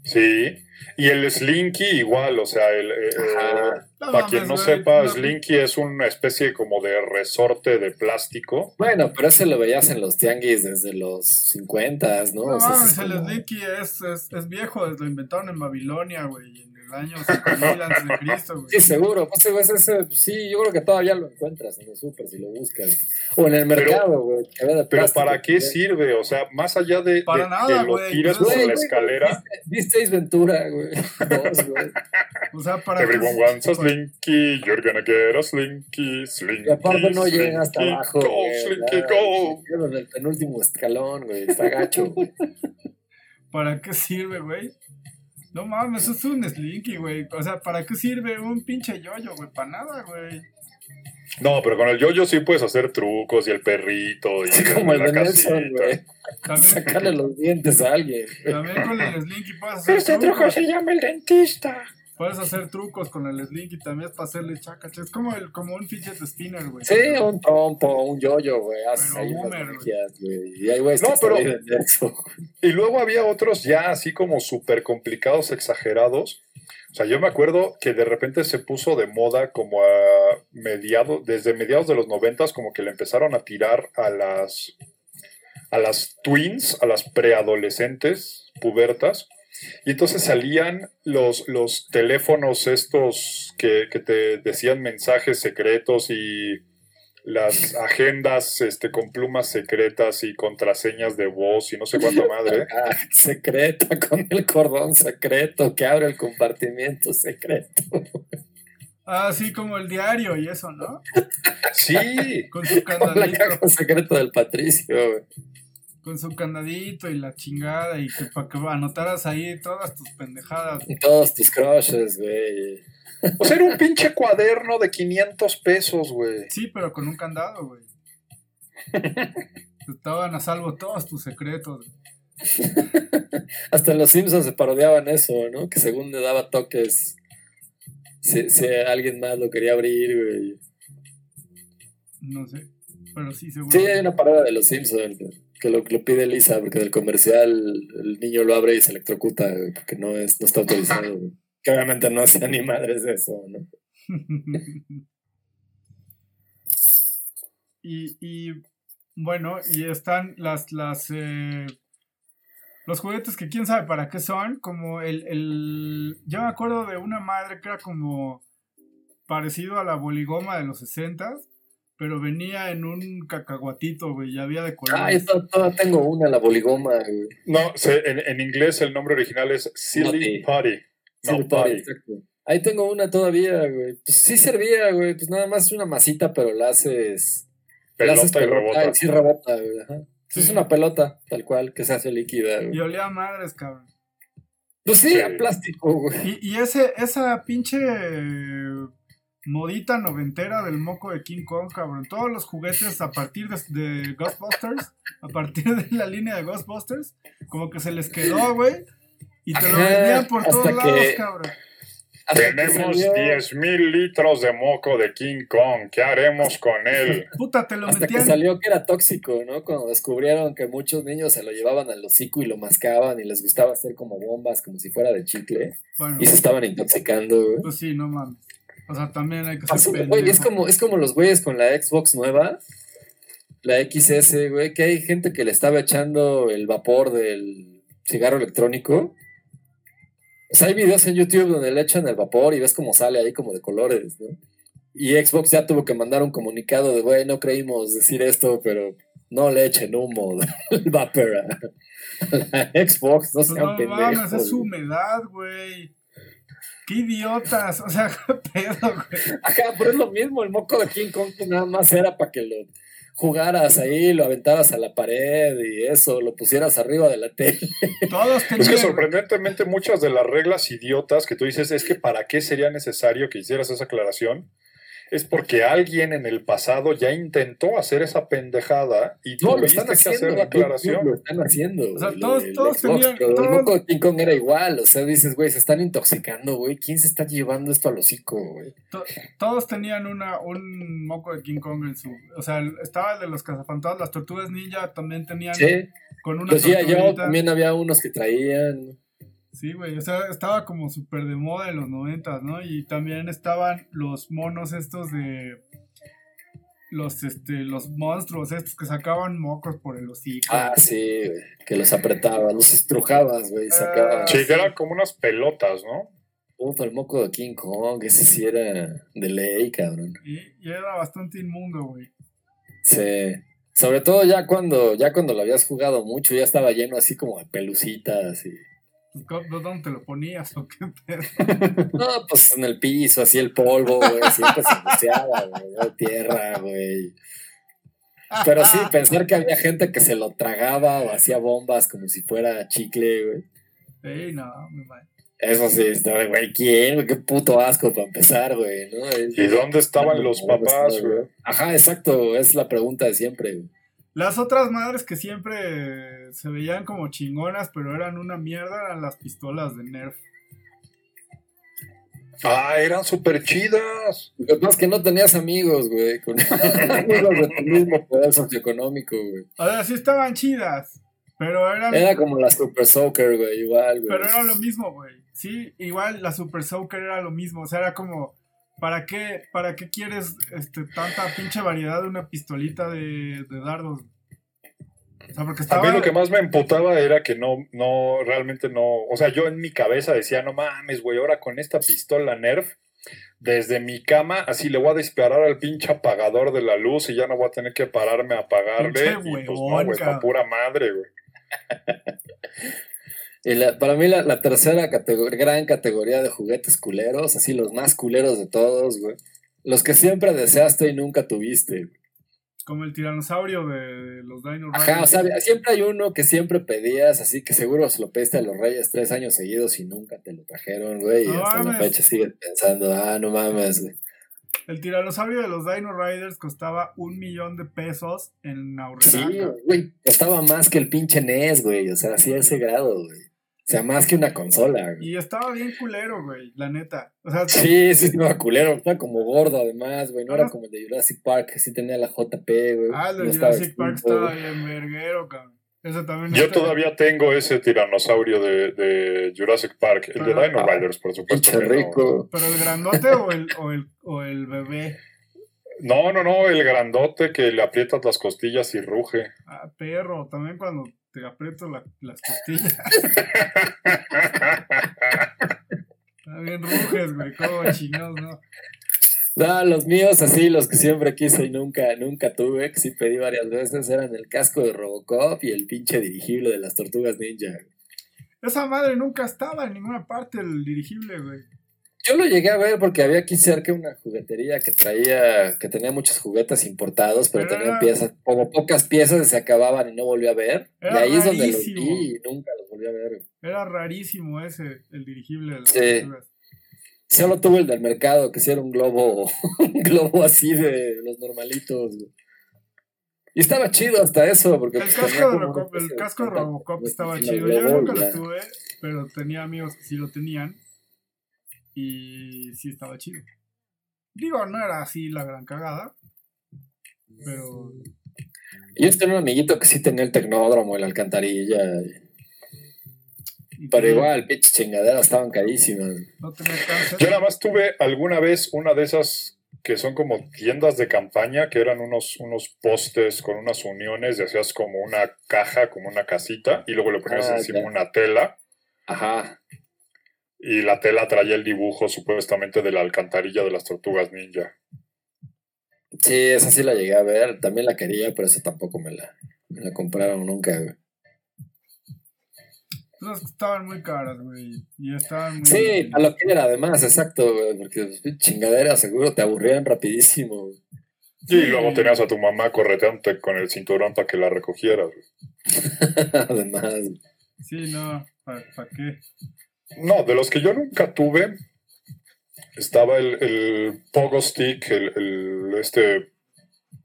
Speaker 2: Sí. Y el Slinky igual, o sea, el, eh,
Speaker 4: Ajá.
Speaker 3: No
Speaker 2: para quien no
Speaker 3: güey,
Speaker 2: sepa,
Speaker 3: no-
Speaker 2: Slinky es una especie como de resorte de plástico.
Speaker 4: Bueno, pero ese lo veías en los tianguis desde los 50, ¿no?
Speaker 3: No
Speaker 4: O sea,
Speaker 3: mames,
Speaker 4: es
Speaker 3: el
Speaker 4: como-
Speaker 3: Slinky es, es, es viejo, lo inventaron en Babilonia, güey, en el año 5000 antes de Cristo, güey.
Speaker 4: Sí, seguro. Pues, ese- ese- ese- sí, yo creo que todavía lo encuentras en el súper si lo buscas. O en el mercado, güey. de
Speaker 2: Pero ¿para qué sirve? O sea, más allá de,
Speaker 3: Para
Speaker 2: de
Speaker 3: nada,
Speaker 2: que lo
Speaker 3: güey.
Speaker 2: tires
Speaker 3: Pues,
Speaker 2: por la escalera.
Speaker 4: ¿viste- ¿Viste Ace Ventura, güey? Dos, güey.
Speaker 3: O sea, para
Speaker 2: Everyone
Speaker 3: qué-
Speaker 2: wants a slinky, you're gonna get a slinky, slinky.
Speaker 4: Y aparte no llega hasta
Speaker 2: slinky,
Speaker 4: abajo,
Speaker 2: Go,
Speaker 4: güey.
Speaker 2: slinky, go.
Speaker 4: en el penúltimo escalón, güey. Está gacho, güey.
Speaker 3: ¿Para qué sirve, güey? No mames, eso es un slinky, güey. O sea, ¿para qué sirve un pinche yoyo, güey? Para nada, güey.
Speaker 2: No, pero con el yo-yo sí puedes hacer trucos y el perrito y
Speaker 4: Así como el de Nelson, güey. Sacarle los dientes a alguien.
Speaker 3: también con el slinky puedes hacer
Speaker 2: Este truco
Speaker 3: trucos.
Speaker 2: se llama el dentista.
Speaker 3: Puedes hacer trucos con el slinky también es para hacerle chacacha. Es como, el, como un fidget spinner, güey.
Speaker 4: Sí, un trompo, un yoyo, güey.
Speaker 3: Pero
Speaker 4: ahí
Speaker 3: güey.
Speaker 4: Y
Speaker 2: No, pero-. Y luego había otros ya así como súper complicados, exagerados. O sea, yo me acuerdo que de repente se puso de moda como a mediados, desde mediados de los noventas, como que le empezaron a tirar a las, a las twins, a las preadolescentes pubertas. Y entonces salían los, los teléfonos estos que, que te decían mensajes secretos y las agendas este, con plumas secretas y contraseñas de voz y no sé cuánta madre.
Speaker 4: Ah, secreta con el cordón secreto que abre el compartimiento secreto.
Speaker 3: Ah, sí, como el diario y eso, ¿no?
Speaker 2: Sí,
Speaker 3: Con su
Speaker 4: Con la
Speaker 3: candadito.
Speaker 4: caja secreta del Patricio, güey.
Speaker 3: Con su candadito y la chingada. Y que para que anotaras ahí todas tus pendejadas.
Speaker 4: Y todos tus crushes, güey.
Speaker 2: o sea, era un pinche cuaderno de 500 pesos, güey.
Speaker 3: Sí, pero con un candado, güey. Estaban a salvo todos tus secretos. güey.
Speaker 4: Hasta en los Simpsons se parodiaban eso, ¿no? Que según le daba toques si, si alguien más lo quería abrir, güey.
Speaker 3: No sé. Pero sí, seguro.
Speaker 4: Sí, hay una parodia de los Simpsons que lo, lo pide Lisa, porque del comercial el niño lo abre y se electrocuta, porque no, es, no está autorizado. Que obviamente no hacía ni madres eso, ¿no?
Speaker 3: y, y bueno, y están las, las eh, los juguetes que quién sabe para qué son, como el, el yo me acuerdo de una madre que era como parecido a la boligoma de los 60 pero venía en un cacahuatito, güey, y había de
Speaker 4: Ah,
Speaker 3: colores.
Speaker 4: yo to- todavía tengo una, la boligoma, güey.
Speaker 2: No, se- en, en inglés el nombre original es Silly.
Speaker 4: Potty.
Speaker 2: No,
Speaker 4: Sí,
Speaker 2: Potty.
Speaker 4: exacto. Ahí tengo una todavía, güey. Pues sí servía, güey. Pues nada más es una masita, pero la haces. la haces
Speaker 2: Pelota y rebota.
Speaker 4: y sí rebota, güey. Ajá.
Speaker 3: Sí.
Speaker 4: Es una pelota, tal cual, que se hace líquida,
Speaker 3: Y
Speaker 4: güey.
Speaker 3: olía a madres, cabrón.
Speaker 4: Pues sí,
Speaker 2: Sí.
Speaker 4: a plástico, güey.
Speaker 3: Y, y ese, esa pinche modita noventera del moco de King Kong, cabrón. Todos los juguetes a partir de, de Ghostbusters, a partir de la línea de Ghostbusters, como que se les quedó, güey. Y te lo vendían por
Speaker 4: hasta
Speaker 3: todos lados,
Speaker 4: que-
Speaker 3: cabrón.
Speaker 4: Hasta que
Speaker 2: Tenemos
Speaker 4: salió-
Speaker 2: 10 mil litros de moco de King Kong. ¿Qué haremos con él?
Speaker 3: Puta, te lo
Speaker 4: Hasta que
Speaker 3: metían.
Speaker 4: salió que era tóxico, ¿no? Cuando descubrieron que muchos niños se lo llevaban al hocico y lo mascaban y les gustaba hacer como bombas, como si fuera de chicle,
Speaker 3: Bueno,
Speaker 4: y se estaban intoxicando, güey.
Speaker 3: pues sí, no mames. O sea, también hay que
Speaker 4: Así,
Speaker 3: ser
Speaker 4: güey, es como, es como los güeyes con la Xbox nueva, la XS, güey, que hay gente que le estaba echando el vapor del cigarro electrónico. O sea, hay videos en YouTube donde le echan el vapor y ves cómo sale ahí como de colores, ¿no? Y Xbox ya tuvo que mandar un comunicado de, güey, no creímos decir esto, pero no le echen humo el vapor a la Xbox, no
Speaker 3: Pues
Speaker 4: sean
Speaker 3: no
Speaker 4: pendejos.
Speaker 3: mames, es humedad, güey. Qué idiotas. O sea, qué pedo, güey.
Speaker 4: Ajá, pero es lo mismo, el moco de King Kong pues, nada más era para que lo jugaras ahí, lo aventaras a la pared y eso, lo pusieras arriba de la tele.
Speaker 3: Todos
Speaker 2: Es
Speaker 3: tenían.
Speaker 2: que sorprendentemente muchas de las reglas idiotas que tú dices es que para qué sería necesario que hicieras esa aclaración es porque alguien en el pasado ya intentó hacer esa pendejada y
Speaker 4: No, lo
Speaker 2: tuviste
Speaker 4: están
Speaker 2: que
Speaker 4: haciendo.
Speaker 2: hacer la
Speaker 4: Lo
Speaker 2: aclaración.
Speaker 4: están haciendo.
Speaker 3: O sea, todos-
Speaker 4: el
Speaker 3: todos
Speaker 4: Xbox,
Speaker 3: tenían-
Speaker 4: pero
Speaker 3: todos-
Speaker 4: el moco de King Kong era igual. O sea, dices, güey, se están intoxicando, güey. ¿Quién se está llevando esto al hocico, güey?
Speaker 3: To- todos tenían una, un moco de King Kong en su. O sea, el- estaba el de los cazafantasmas, las tortugas ninja también tenían
Speaker 4: Sí.
Speaker 3: con una
Speaker 4: G.I. Joe
Speaker 3: tortuguita.
Speaker 4: también había unos que traían.
Speaker 3: Sí, güey, o sea, estaba como súper de moda en los noventas, ¿no? Y también estaban los monos estos de. Los, este, los monstruos estos que sacaban mocos por el hocico.
Speaker 4: Ah, sí, güey. Que los apretabas, los estrujabas, güey. y Sacabas.
Speaker 3: Ah,
Speaker 2: Sí, que eran como unas pelotas, ¿no?
Speaker 4: Uf, el moco de King Kong, ese sí era de ley, cabrón.
Speaker 3: Y, y era bastante inmundo, güey.
Speaker 4: Sí. Sobre todo ya cuando, ya cuando lo habías jugado mucho, ya estaba lleno así como de pelucitas y.
Speaker 3: Pues, ¿cómo- ¿Dónde te lo ponías o qué pedo?
Speaker 4: No, pues en el piso, así el polvo, güey, siempre se ensuciaba, güey, tierra, güey. Pero sí, pensar que había gente que se lo tragaba o hacía bombas como si fuera chicle, güey.
Speaker 3: Ey, no, me va.
Speaker 4: Eso sí, está, güey, ¿quién? Qué puto asco para empezar, güey, ¿no? Es-
Speaker 2: ¿Y dónde estaban los papás, güey?
Speaker 4: Ajá, exacto, es la pregunta de siempre, güey.
Speaker 3: Las otras madres que siempre se veían como chingonas, pero eran una mierda, eran las pistolas de Nerf.
Speaker 2: Ah, eran súper chidas.
Speaker 4: Lo es que no tenías amigos, güey, con amigos de tu mismo poder socioeconómico, güey.
Speaker 3: O sea, sí estaban chidas, pero eran,
Speaker 4: Era como la Super Soccer, güey, igual, güey.
Speaker 3: pero era lo mismo, güey. Sí, igual la Super Soaker era lo mismo. O sea, era como, ¿para qué, para qué quieres este, tanta pinche variedad de una pistolita de, de dardos? O sea, porque
Speaker 2: A
Speaker 3: estaba...
Speaker 2: mí lo que más me emputaba era que no, no, realmente no. O sea, yo en mi cabeza decía, no mames, güey, ahora con esta pistola Nerf, desde mi cama, así le voy a disparar al pinche apagador de la luz y ya no voy a tener que pararme a apagarle.
Speaker 3: Pinche
Speaker 2: y pues no, güey, pura madre, güey.
Speaker 4: Y la- para mí la, la tercera categoría, gran categoría de juguetes culeros, así los más culeros de todos, güey. Los que siempre deseaste y nunca tuviste. güey.
Speaker 3: Como el tiranosaurio de los Dino
Speaker 4: Ajá, o sea, siempre hay uno que siempre pedías, así que seguro se lo pediste a los reyes tres años seguidos y nunca te lo trajeron, güey. Y hasta la
Speaker 3: mames.
Speaker 4: fecha sigues pensando, ah, no mames, güey.
Speaker 3: El tiranosaurio de los Dino Riders costaba un millón de pesos en Aurrera.
Speaker 4: Sí, güey, costaba más que el pinche NES, güey. O sea, así a ese grado, güey. O sea, más que una consola, güey.
Speaker 3: Y estaba bien culero, güey, la neta. O sea,
Speaker 4: Sí, sí, estaba culero. Estaba como gordo, además, güey. No era como el de Jurassic Park, que sí tenía la JP, güey.
Speaker 3: ah, el de
Speaker 4: No estaba
Speaker 3: Jurassic Park estaba bien verguero, cabrón. Ese también
Speaker 2: Yo
Speaker 3: está-
Speaker 2: todavía tengo ese tiranosaurio de, de Jurassic Park, el de Dino Riders, por supuesto. Que no.
Speaker 4: rico.
Speaker 3: ¿Pero el grandote o el, o el, o el bebé?
Speaker 2: No, no, no, el grandote que le aprietas las costillas y ruge.
Speaker 3: Ah, perro, también cuando te aprieto la- las costillas. También ruges, güey, como chingados, ¿no?
Speaker 4: No, los míos, así, los que siempre quise y nunca, nunca tuve, que sí pedí varias veces, eran el casco de Robocop y el pinche dirigible de las tortugas ninja.
Speaker 3: Esa madre nunca estaba en ninguna parte el dirigible, güey.
Speaker 4: Yo lo llegué a ver porque había aquí cerca una juguetería que traía, que tenía muchos juguetes importados, pero tenían
Speaker 3: era-
Speaker 4: piezas, como pocas piezas y se acababan y no volví a ver. y ahí es donde los vi y nunca los volví a ver.
Speaker 3: Era rarísimo ese, el dirigible de las
Speaker 4: Sí. Solo tuve el del mercado, que sí era un globo, un globo así de los normalitos. Y estaba chido hasta eso, porque
Speaker 3: El
Speaker 4: pues,
Speaker 3: casco de Robocop, el casco de Robocop estaba chido. Yo nunca lo tuve, pero tenía amigos que sí lo tenían. Y sí estaba chido. Digo, no era así la gran cagada. Pero.
Speaker 4: Yo tenía un amiguito que sí tenía el tecnódromo, el alcantarilla. y- Pero igual, pinche chingaderas estaban carísimas.
Speaker 3: No tenía cáncer.
Speaker 2: Yo nada más tuve alguna vez una de esas que son como tiendas de campaña, que eran unos, unos postes con unas uniones y hacías como una caja, como una casita, y luego le ponías
Speaker 4: Ah,
Speaker 2: encima
Speaker 4: ya.
Speaker 2: una tela,
Speaker 4: Ajá.
Speaker 2: Y la tela traía el dibujo supuestamente de la alcantarilla de las tortugas ninja.
Speaker 4: Sí, esa sí la llegué a ver. También la quería, pero esa tampoco me la, me la compraron nunca, güey.
Speaker 3: Estaban muy caras, güey. Y estaban muy.
Speaker 4: Sí, a lo que era además, exacto, güey. Porque chingaderas seguro te aburrían rapidísimo. güey.
Speaker 2: Y luego tenías a tu mamá correteante con el cinturón para que la recogieras.
Speaker 4: además. güey.
Speaker 3: Sí, no. ¿Para qué?
Speaker 2: No, de los que yo nunca tuve, estaba el, el pogo stick, el, el- este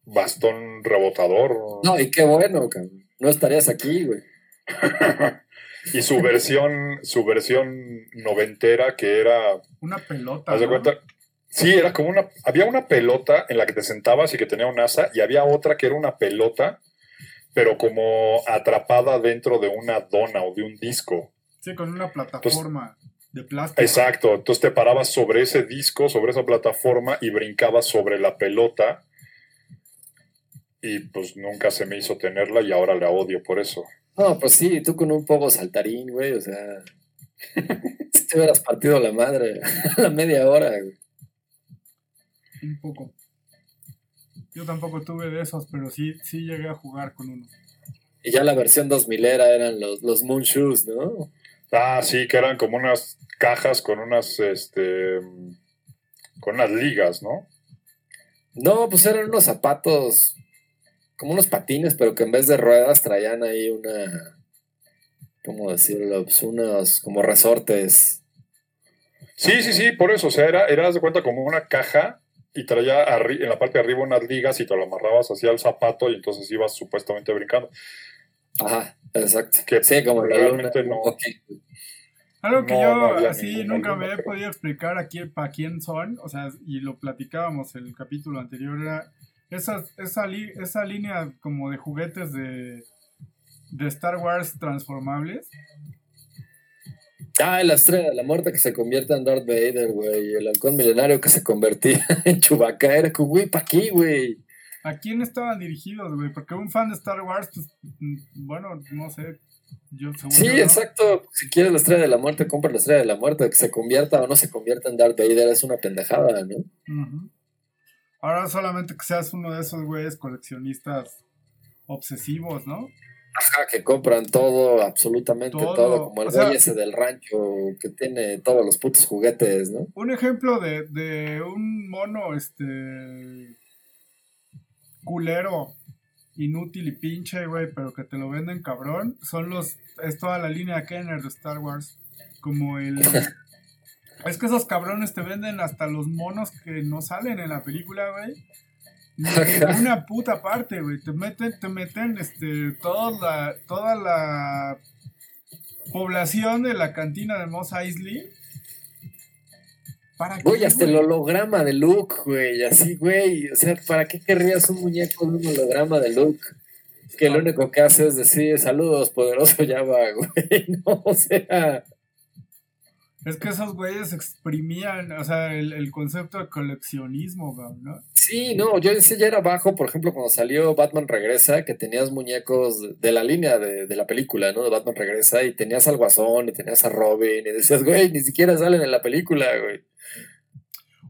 Speaker 2: bastón rebotador.
Speaker 4: No, y qué bueno, cabrón. No estarías aquí, güey.
Speaker 2: y su versión, su versión noventera que era,
Speaker 3: Una pelota.
Speaker 2: haz de
Speaker 3: ¿no?
Speaker 2: cuenta, sí, era como una, había una pelota en la que te sentabas y que tenía un asa, y había otra que era una pelota, pero como atrapada dentro de una dona o de un disco.
Speaker 3: Sí, con una plataforma de plástico.
Speaker 2: Exacto, entonces te parabas sobre ese disco, sobre esa plataforma y brincabas sobre la pelota. Y pues nunca se me hizo tenerla y ahora la odio por eso.
Speaker 4: No, pues sí, tú con un poco saltarín, güey, o sea. Si te hubieras partido la madre a la media hora, güey.
Speaker 3: Un poco. Yo tampoco tuve de esos, pero sí, sí llegué a jugar con uno.
Speaker 4: Y ya la versión 2000 era eran los, los Moon Shoes, ¿no?
Speaker 2: Ah, sí, que eran como unas cajas con unas, este, con unas ligas, ¿no?
Speaker 4: No, pues eran unos zapatos, como unos patines, pero que en vez de ruedas traían ahí una, ¿cómo decirlo? Pues unos como resortes.
Speaker 2: Sí, sí, sí, por eso, o sea, era, era de cuenta como una caja y traía en la parte de arriba unas ligas y te lo amarrabas hacia el zapato y entonces ibas supuestamente brincando.
Speaker 4: Ajá, exacto.
Speaker 2: Que
Speaker 4: sí, como la luna.
Speaker 2: realmente no.
Speaker 3: Algo que
Speaker 2: No,
Speaker 3: yo
Speaker 2: no
Speaker 3: así nunca
Speaker 2: luna,
Speaker 3: me he
Speaker 2: pero-
Speaker 3: podido explicar aquí para quién son, o sea, y lo platicábamos en el capítulo anterior, era esa, esa, li- esa línea como de juguetes de, de Star Wars transformables.
Speaker 4: Ah, la estrella de la muerte que se convierte en Darth Vader, güey. El halcón milenario que se convertía en Chewbacca. Era como, güey, ¿para qué, güey?
Speaker 3: ¿A quién estaban dirigidos, güey? Porque un fan de Star Wars, pues, mm, bueno, no sé, yo seguro.
Speaker 4: Sí, exacto. Si quieres la estrella de la muerte, compra la estrella de la muerte. Que se convierta o no se convierta en Darth Vader es una pendejada, ¿no?
Speaker 3: Ujú. Ahora solamente que seas uno de esos güeyes coleccionistas obsesivos, ¿no?
Speaker 4: Ajá, que compran todo, absolutamente
Speaker 3: Todo.
Speaker 4: todo, como el güey ese del rancho que tiene todos los putos juguetes, ¿no?
Speaker 3: Un ejemplo de, de un mono, este. Culero, inútil y pinche, güey, pero que te lo venden cabrón, son los. Es toda la línea Kenner de Star Wars. Como el. Es que esos cabrones te venden hasta los monos que no salen en la película, güey. Una puta parte, güey. Te meten, te meten, este, toda la, toda la población de la cantina de Mos Eisley. ¿Para qué,
Speaker 4: Güey, hasta el holograma de Luke, güey, así, güey. O sea, ¿para qué querrías un muñeco de un holograma de Luke? Que lo único que hace es decir, saludos, poderoso Java, güey. No, o sea,
Speaker 3: Es que esos güeyes exprimían, o sea, el, el concepto de coleccionismo, güey, ¿no?
Speaker 4: sí, no, yo ese ya era bajo, por ejemplo, cuando salió Batman Regresa, que tenías muñecos de- de la línea de, de la película, ¿no? De Batman Regresa, y tenías al Guasón, y tenías a Robin, y decías, güey, ni siquiera salen en la película, güey.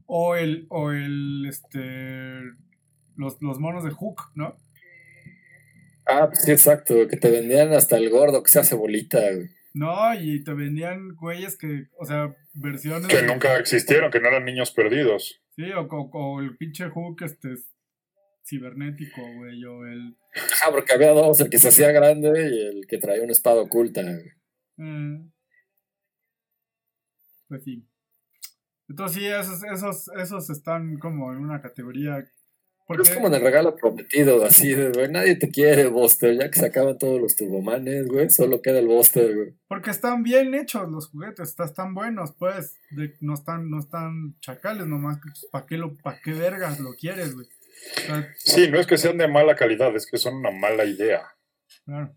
Speaker 3: O el, o el, este, los, los monos de Hook, ¿no?
Speaker 4: Ah, pues sí, exacto, que te vendían hasta el gordo que se hace bolita, güey.
Speaker 3: No, y te vendían güeyes que, o sea, versiones.
Speaker 2: Que
Speaker 3: de-
Speaker 2: nunca existieron, que no eran niños perdidos.
Speaker 3: Sí, o, o- o el pinche Hook, este, cibernético, güey, o el.
Speaker 4: Ah, porque había dos, el que se hacía grande y el que traía una espada oculta, güey.
Speaker 3: eh, pues sí. Entonces sí, esos, esos, esos están como en una categoría.
Speaker 4: Pero es como en el regalo prometido, así de, güey, nadie te quiere, Buster, ya que se acaban todos los turbomanes, güey, solo queda el Buster, güey.
Speaker 3: porque están bien hechos los juguetes, están, están buenos, pues. de- no están, no están chacales nomás. ¿Para qué, lo, pa' qué vergas lo quieres, güey? O sea,
Speaker 2: Sí, no es que sean de mala calidad, es que son una mala idea.
Speaker 3: claro.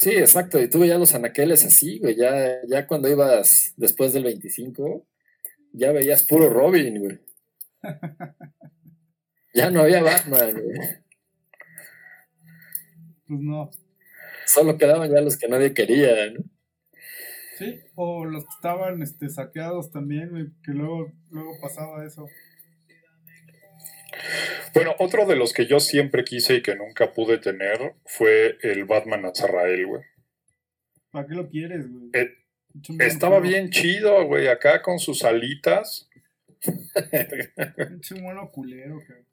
Speaker 4: Sí, exacto, y tuve ya los anaqueles así, güey, ya, ya cuando ibas después del 25, ya veías puro Robin, güey. Ya no había Batman, güey.
Speaker 3: Pues no.
Speaker 4: Solo quedaban ya los que nadie quería, ¿no?
Speaker 3: Sí, o los que estaban este, saqueados también, güey, que luego, luego pasaba eso.
Speaker 2: Bueno, otro de los que yo siempre quise y que nunca pude tener fue el Batman Azrael, güey.
Speaker 3: ¿Para qué lo quieres, güey?
Speaker 2: Eh, Estaba bien chido, güey, acá con sus alitas.
Speaker 3: Pinche mono culero, cabrón.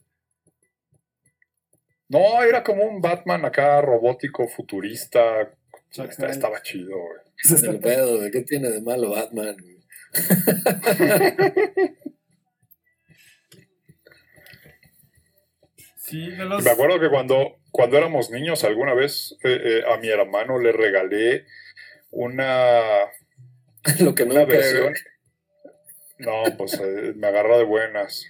Speaker 2: No, era como un Batman acá robótico, futurista. Estaba chido, güey.
Speaker 4: Ese es el pedo, güey, ¿qué tiene de malo Batman,
Speaker 3: Sí, de los.
Speaker 2: Me acuerdo que cuando, cuando éramos niños, alguna vez eh, eh, a mi hermano le regalé una,
Speaker 4: Lo que no
Speaker 2: una versión. No, pues eh, me agarró de buenas.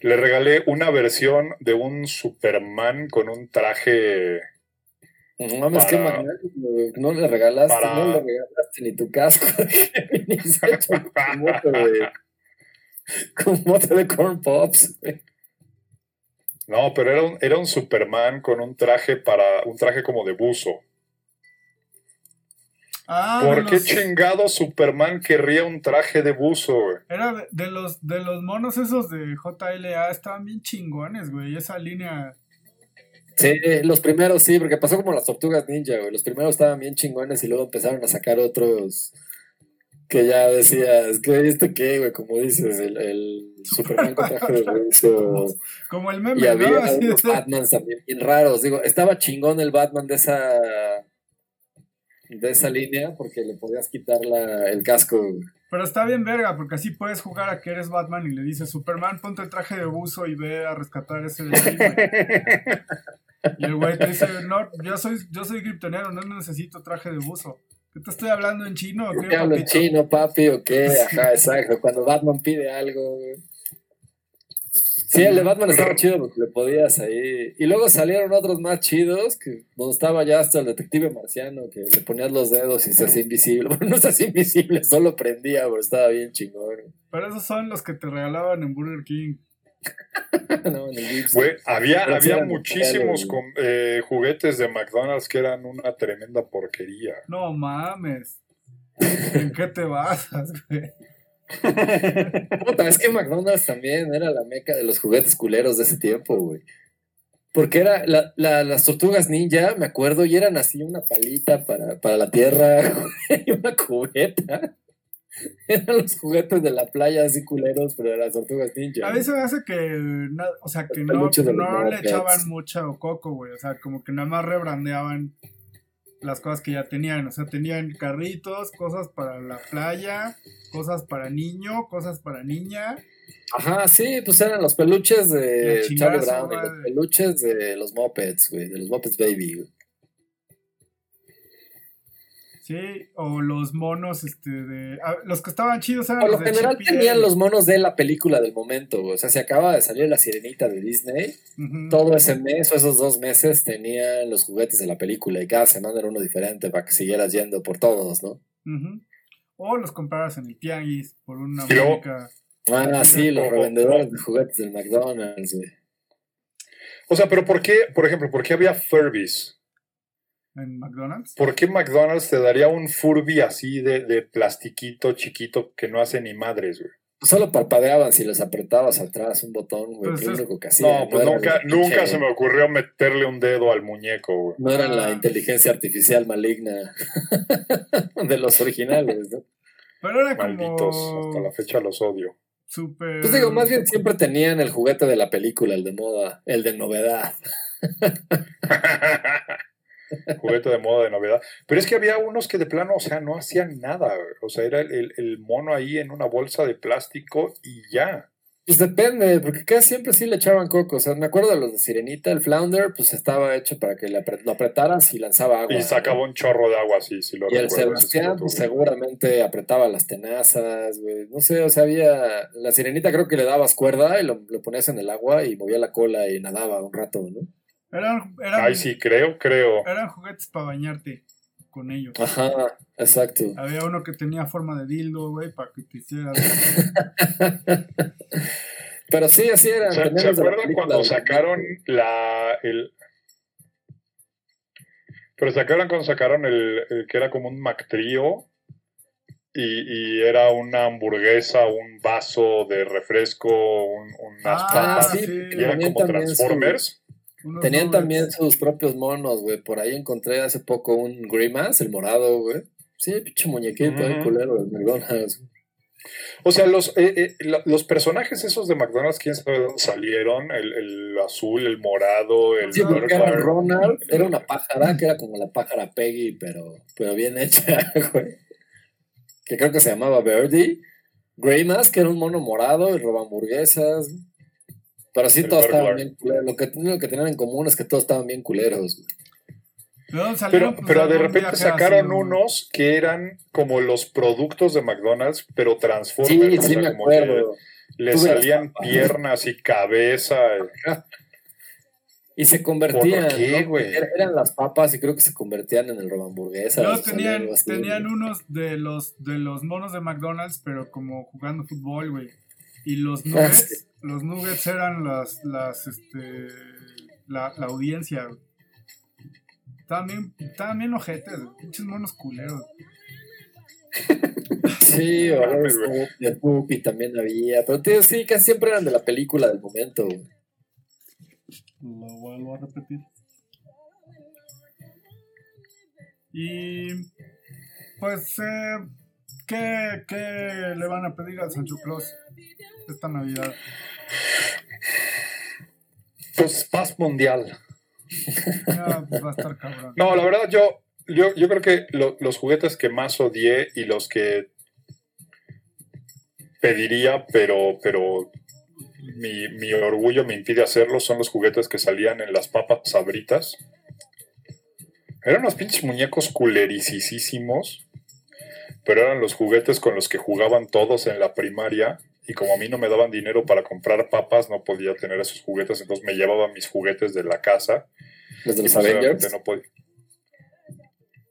Speaker 2: Le regalé una versión de un Superman con un traje.
Speaker 4: No mames, qué güey. No le regalaste,
Speaker 2: para-
Speaker 4: no le regalaste ni tu casco. ni se moto de, con moto de corn pops. güey.
Speaker 2: No, pero era un, era un Superman con un traje para. un traje como de buzo.
Speaker 3: Ah,
Speaker 2: ¿Por qué
Speaker 3: los-
Speaker 2: chingado Superman querría un traje de buzo, güey?
Speaker 3: Era de, de los, de los monos esos de JLA, estaban bien chingones, güey. Esa línea.
Speaker 4: Sí, los primeros sí, porque pasó como las tortugas ninja, güey. Los primeros estaban bien chingones y luego empezaron a sacar otros que ya decías, ¿qué este qué, güey? Como dices, el, el Superman con traje de buzo.
Speaker 3: Como el
Speaker 4: Y
Speaker 3: meme,
Speaker 4: había
Speaker 3: ¿no? Así
Speaker 4: unos
Speaker 3: de-
Speaker 4: Batmans también bien raros. Digo, estaba chingón el Batman de esa de esa línea porque le podías quitar la, el casco. güey.
Speaker 3: Pero está bien verga, porque así puedes jugar a que eres Batman y le dices, Superman, ponte el traje de buzo y ve a rescatar ese delfín, güey". Y el güey te dice, no, yo soy, yo soy kriptonero, no necesito traje de buzo. ¿Qué te estoy hablando en chino? o
Speaker 4: ¿Qué
Speaker 3: qué,
Speaker 4: hablo en
Speaker 3: papito?"
Speaker 4: chino, papi, o qué? Ajá, exacto. Cuando Batman pide algo, güey. Sí, el de Batman estaba chido porque le podías ahí. Y luego salieron otros más chidos, que donde estaba ya hasta el detective marciano, que le ponías los dedos y se hacía invisible. Bueno, no se hacía invisible, solo prendía, pero estaba bien chingón.
Speaker 3: Pero esos son los que te regalaban en Burger King.
Speaker 4: No,
Speaker 2: había, había muchísimos eh, juguetes de McDonald's que eran una tremenda porquería.
Speaker 3: No mames. ¿En qué te basas, güey?
Speaker 4: Puta, es que McDonald's también era la meca de los juguetes culeros de ese tiempo, güey. Porque era la- la- las tortugas ninja, me acuerdo, y eran así una palita para, para la tierra y una cubeta. Eran los juguetes de la playa así culeros, pero eran las tortugas ninja.
Speaker 3: A me hace que, o sea, que no,
Speaker 4: de
Speaker 3: no le echaban mucho coco, güey. O sea, como que nada más rebrandeaban las cosas que ya tenían. O sea, tenían carritos, cosas para la playa, cosas para niño, cosas para niña.
Speaker 4: Ajá, sí, pues eran los peluches de Charlie Brown y los peluches de los Muppets, güey, de los Muppets Baby. güey.
Speaker 3: Sí, o los monos, este, de... ah, los que estaban chidos eran
Speaker 4: Por lo
Speaker 3: los de
Speaker 4: general tenían los monos de la película del momento, güey. O sea, se acaba de salir la sirenita de Disney. Todo ese mes o esos dos meses tenían los juguetes de la película y cada semana era uno diferente para que siguieras yendo por todos, ¿no?
Speaker 3: O los compraras en el tianguis por una módica-
Speaker 4: Ah, sí, los revendedores de juguetes del McDonald's, güey.
Speaker 2: O sea, pero ¿por qué, por ejemplo, por qué había Furbies?
Speaker 3: En McDonald's.
Speaker 2: ¿Por qué McDonald's te daría un Furby así de, de plastiquito chiquito que no hace ni madres, güey?
Speaker 4: Solo parpadeaban si les apretabas atrás un botón, güey,
Speaker 3: Pues es-
Speaker 4: lo que.
Speaker 2: No, pues nunca, nunca se me ocurrió meterle un dedo al muñeco, güey.
Speaker 4: No era la
Speaker 3: Ah.
Speaker 4: inteligencia artificial maligna de los originales, ¿no?
Speaker 3: Pero era
Speaker 2: Malditos,
Speaker 3: como
Speaker 2: hasta la fecha los odio.
Speaker 3: súper...
Speaker 4: Pues digo, más bien siempre tenían el juguete de la película, el de moda, el de novedad.
Speaker 2: Juguete de moda de novedad. Pero es que había unos que de plano, o sea, no hacían nada. O sea, era el, el- mono ahí en una bolsa de plástico y ya.
Speaker 4: Pues depende, porque casi siempre sí le echaban coco. O sea, me acuerdo de los de Sirenita, el Flounder, pues estaba hecho para que le lo apretaras y lanzaba agua.
Speaker 2: Y sacaba
Speaker 4: ¿no?
Speaker 2: un chorro de agua así, si lo
Speaker 4: Y el
Speaker 2: sí
Speaker 4: Sebastián pues, seguramente apretaba las tenazas, güey. No sé, o sea, había... La Sirenita creo que le dabas cuerda y lo, lo ponías en el agua y movía la cola y nadaba un rato, ¿no?
Speaker 3: Eran, eran,
Speaker 2: Ay, sí, creo, creo.
Speaker 3: eran juguetes para bañarte con ellos.
Speaker 4: Ajá, exacto.
Speaker 3: Había uno que tenía forma de dildo, güey, para que te hicieras...
Speaker 4: Pero sí, así eran.
Speaker 2: ¿Se, acuerdan cuando
Speaker 4: de-
Speaker 2: sacaron la. El... Pero se acuerdan cuando sacaron el, el que era como un McTrio y, y era una hamburguesa, un vaso de refresco, un- unas
Speaker 3: Ah,
Speaker 2: papas
Speaker 4: sí,
Speaker 2: y eran como Transformers.
Speaker 4: Tenían también sus propios monos, güey. Por ahí encontré hace poco un Grimace, el morado, güey. Sí, pinche muñequito, eh,
Speaker 2: Ujú.
Speaker 4: culero del McDonald's.
Speaker 2: O sea, los, eh, eh, los personajes esos de McDonald's, quién sabe dónde salieron, el, el azul, el morado, el
Speaker 4: Sí, era. Ronald, era una pájara, que era como la pájara Peggy, pero, pero bien hecha, güey. Que creo que se llamaba Birdie. Grimace, que era un mono morado y roba hamburguesas. Pero sí,
Speaker 2: El
Speaker 4: todos estaban bien culeros. Lo que, lo que tenían en común es que todos estaban bien culeros. güey.
Speaker 3: Pues,
Speaker 2: pero de repente sacaron unos que eran como los productos de McDonald's, pero
Speaker 4: Sí,
Speaker 2: Transformers. o
Speaker 4: sí
Speaker 2: sea,
Speaker 4: me acuerdo.
Speaker 2: le salían piernas y cabeza.
Speaker 4: Y se convertían.
Speaker 2: ¿Por qué,
Speaker 4: ¿no?
Speaker 2: güey?
Speaker 4: Er- Eran las papas y creo que se convertían en el roba hamburguesas.
Speaker 3: Luego
Speaker 4: o sea,
Speaker 3: tenían, unos de los, de los monos de McDonald's, pero como jugando fútbol, güey. Y los
Speaker 4: Ah,
Speaker 3: nuggets, los nuggets eran las, las, este, la, la audiencia, güey. Estaban bien, estaban bien ojetes, pinches monos culeros.
Speaker 4: Sí,
Speaker 2: güey.
Speaker 4: de Puppy también había. Pero tío, sí, casi siempre eran de la película del momento.
Speaker 3: Lo vuelvo a repetir. Y pues, eh, ¿qué, ¿qué le van a pedir al Sancho Claus esta Navidad?
Speaker 2: Pues paz mundial.
Speaker 3: Ya, pues va a estar cabrón.
Speaker 2: No, la verdad, yo, yo, yo creo que lo- los juguetes que más odié y los que pediría, pero, pero mi, mi orgullo me impide hacerlo, son los juguetes que salían en las papas sabritas. Eran unos pinches muñecos culericísimos, pero eran los juguetes con los que jugaban todos en la primaria. Y como a mí no me daban dinero para comprar papas, no podía tener esos juguetes, entonces me llevaba mis juguetes de la casa
Speaker 4: Los de los
Speaker 2: pues,
Speaker 4: Avengers.
Speaker 2: No, podía.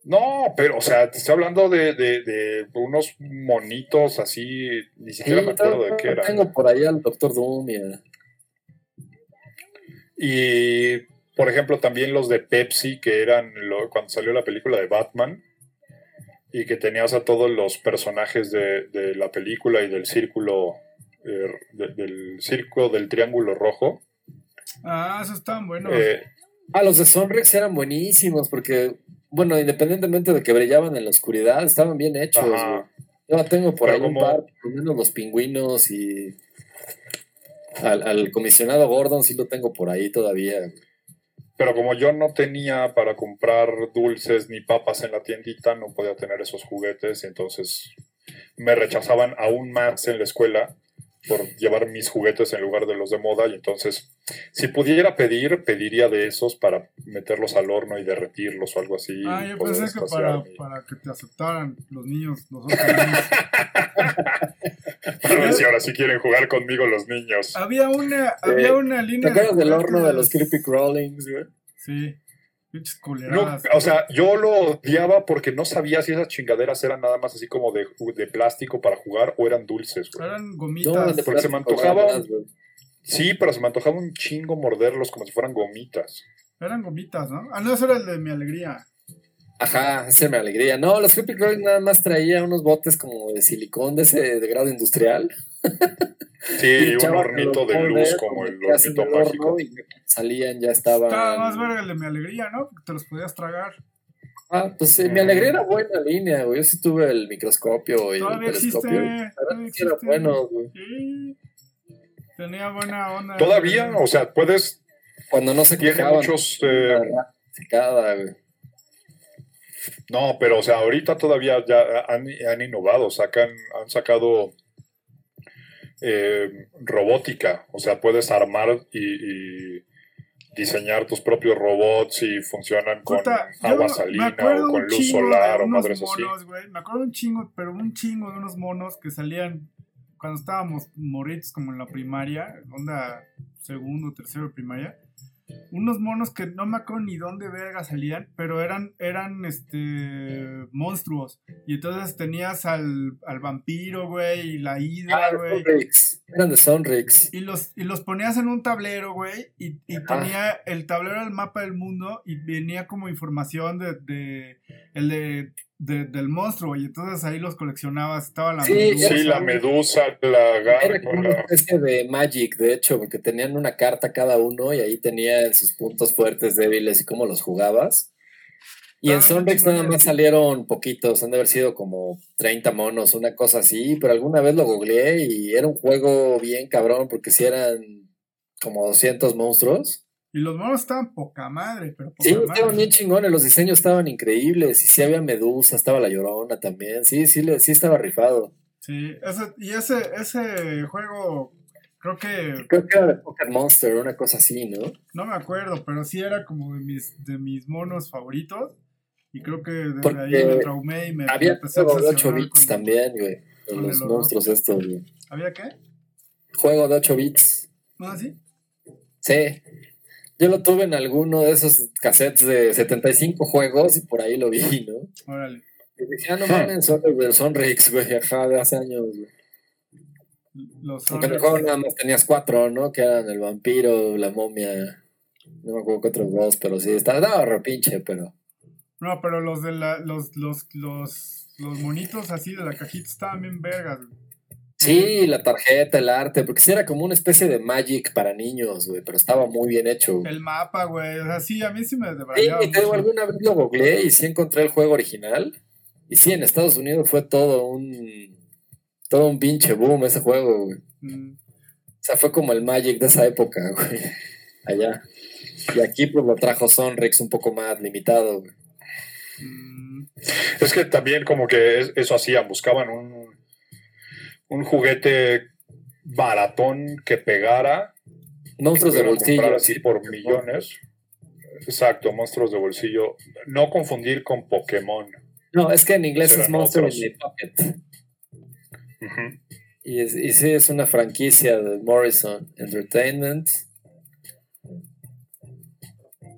Speaker 2: no, pero, o sea, te estoy hablando de, de- de unos monitos así, ni
Speaker 4: Sí,
Speaker 2: siquiera me acuerdo de
Speaker 4: todo-
Speaker 2: qué eran.
Speaker 4: Tengo por ahí al Doctor Doom y
Speaker 2: Y, por ejemplo, también los de Pepsi, que eran lo- cuando salió la película de Batman, y que tenías a todos los personajes de, de la película y del círculo, eh, de- del círculo del triángulo rojo.
Speaker 3: Ah, esos estaban buenos.
Speaker 2: Eh,
Speaker 4: Ah, los de Sonrix eran buenísimos porque, bueno, independientemente de que brillaban en la oscuridad, estaban bien hechos. Yo la tengo por
Speaker 2: Pero
Speaker 4: ahí un par, por lo menos los pingüinos y al, al comisionado Gordon sí lo tengo por ahí todavía.
Speaker 2: Pero como yo no tenía para comprar dulces ni papas en la tiendita, no podía tener esos juguetes, y entonces me rechazaban aún más en la escuela por llevar mis juguetes en lugar de los de moda. Y entonces, si pudiera pedir, pediría de esos para meterlos al horno y derretirlos o algo así.
Speaker 3: ah, yo pensé que para,
Speaker 2: mi-
Speaker 3: para que te aceptaran los niños, los otros niños.
Speaker 2: Para ver si ahora sí quieren jugar conmigo los niños.
Speaker 3: Había una, había una
Speaker 4: ¿Te
Speaker 3: línea.
Speaker 4: acuerdas del horno de los Creepy Crawlings, güey?
Speaker 3: Sí, pinches
Speaker 2: No, o sea, yo lo odiaba porque no sabía si esas chingaderas eran nada más así como de, de plástico para jugar o eran dulces. güey.
Speaker 3: Eran gomitas.
Speaker 2: porque se me antojaba. Sí, pero se me antojaba un chingo morderlos como si fueran gomitas.
Speaker 3: Eran gomitas, ¿no? Ah, no, eso era el de mi alegría.
Speaker 4: Ajá, esa es mi alegría. No, los Creepy Crawling nada más traía unos botes como de silicón de ese de grado industrial.
Speaker 2: Sí, un hornito de luz como el hornito
Speaker 4: el horno
Speaker 2: mágico.
Speaker 4: y salían, ya estaban.
Speaker 3: Estaba más verga el de mi alegría, ¿no? Porque te los podías tragar.
Speaker 4: Ah, pues sí, mi alegría era buena línea, güey. Yo sí tuve el microscopio y el
Speaker 3: Todavía existe.
Speaker 4: telescopio.
Speaker 3: Todavía
Speaker 4: sí era
Speaker 3: existe.
Speaker 4: bueno, güey.
Speaker 3: Sí. Tenía buena onda.
Speaker 2: Todavía, o sea, puedes,
Speaker 4: Cuando no se
Speaker 2: tiene muchos... eh,
Speaker 4: Secada, güey.
Speaker 2: No, pero o sea, ahorita todavía ya han, han innovado, sacan, han sacado eh, robótica, o sea, puedes armar y, y diseñar tus propios robots y funcionan con
Speaker 3: Puta,
Speaker 2: agua salina o con luz solar o madres así.
Speaker 3: monos, güey. Me acuerdo un chingo, pero un chingo de unos monos que salían cuando estábamos morritos como en la primaria, onda segundo, tercero de primaria. Unos monos que no me acuerdo ni dónde verga salían, pero eran, eran este monstruos. Y entonces tenías al, al vampiro, güey, y la hidra,
Speaker 4: Ah,
Speaker 3: güey.
Speaker 4: Eran de Sonrix.
Speaker 3: Y los, y los ponías en un tablero, güey, y, y tenía el tablero del mapa del mundo y venía como información de, de el de, de- del monstruo, y entonces ahí los coleccionabas, estaba la
Speaker 4: Sí,
Speaker 3: medusa.
Speaker 2: Sí, la medusa, la
Speaker 4: Era
Speaker 2: garra,
Speaker 4: como una especie de Magic, de hecho, porque tenían una carta cada uno y ahí tenían sus puntos fuertes, débiles y cómo los jugabas. Y
Speaker 3: Ah,
Speaker 4: en Sonrix nada más salieron poquitos, han de haber sido como 30 monos, una cosa así, pero alguna vez lo googleé y era un juego bien cabrón, porque si eran como 200 monstruos.
Speaker 3: Y los monos estaban poca madre, pero poca
Speaker 4: Sí,
Speaker 3: madre.
Speaker 4: estaban bien chingones, los diseños estaban increíbles, y sí había medusa, estaba la llorona también, sí, sí, sí estaba rifado.
Speaker 3: Sí, ese, y ese, ese juego, creo que,
Speaker 4: Creo que era de Pocket Monster, una cosa así, ¿no?
Speaker 3: no me acuerdo, pero sí era como de mis, de mis monos favoritos. Y creo que desde
Speaker 4: Porque
Speaker 3: ahí me traumé y me
Speaker 4: Había
Speaker 3: empecé a
Speaker 4: juego de 8
Speaker 3: obsesionar
Speaker 4: bits
Speaker 3: con-
Speaker 4: también, güey.
Speaker 3: con
Speaker 4: Los monstruos estos, güey.
Speaker 3: ¿Había qué?
Speaker 4: Juego de 8 bits.
Speaker 3: ¿No así?
Speaker 4: Sí. Yo lo tuve en alguno de esos cassettes de 75 juegos y por ahí lo vi, ¿no?
Speaker 3: Órale.
Speaker 4: Y dije, ah, no mames, son los del Sonrix, güey, ajá, de hace años, güey.
Speaker 3: Los
Speaker 4: Porque en el juego nada más tenías cuatro, ¿no? Que eran el vampiro, la momia, no me acuerdo qué otros dos, pero sí, estaba, estaba re pinche, pero
Speaker 3: No, pero los de la, los, los, los, los monitos así de la cajita estaban bien vergas. güey.
Speaker 4: Sí, la tarjeta, el arte, porque sí era como una especie de Magic para niños, güey, pero estaba muy bien hecho. güey.
Speaker 3: El mapa, güey. O sea, sí, a mí sí me
Speaker 4: Sí,
Speaker 3: debrayaba.
Speaker 4: y te digo, alguna vez lo googleé y sí encontré el juego original. Y sí, en Estados Unidos fue todo un todo un pinche boom ese juego, güey.
Speaker 3: Mm,
Speaker 4: O sea, fue como el Magic de esa época, güey. Allá. Y aquí pues lo trajo Sonrix un poco más limitado, güey.
Speaker 3: mm,
Speaker 2: Es que también como que es- eso hacían, buscaban un, un juguete baratón que pegara,
Speaker 4: Monstruos de bolsillo.
Speaker 2: así por millones. Exacto, monstruos de bolsillo. No confundir con Pokémon.
Speaker 4: No, es que en inglés
Speaker 2: Serán
Speaker 4: es Monster
Speaker 2: otros.
Speaker 4: in My Pocket. Y, es- y sí, es una franquicia de Morrison Entertainment.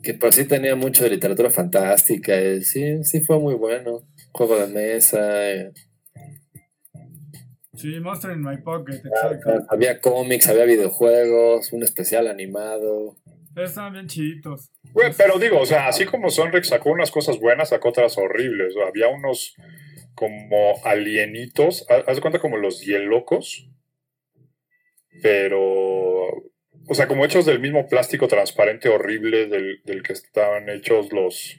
Speaker 4: Que por sí tenía mucho de literatura fantástica. y sí, sí fue muy bueno. Juego de mesa. eh,
Speaker 3: Sí, Monster in My Pocket, exacto.
Speaker 4: había cómics, había videojuegos, un especial animado.
Speaker 3: Estaban bien chiditos.
Speaker 2: Güey, pero digo, o sea, así como Sonrex sacó unas cosas buenas, sacó otras horribles. Había unos como alienitos, haz haz de cuenta como los hielocos, pero, o sea, como hechos del mismo plástico transparente horrible del, del que estaban hechos los,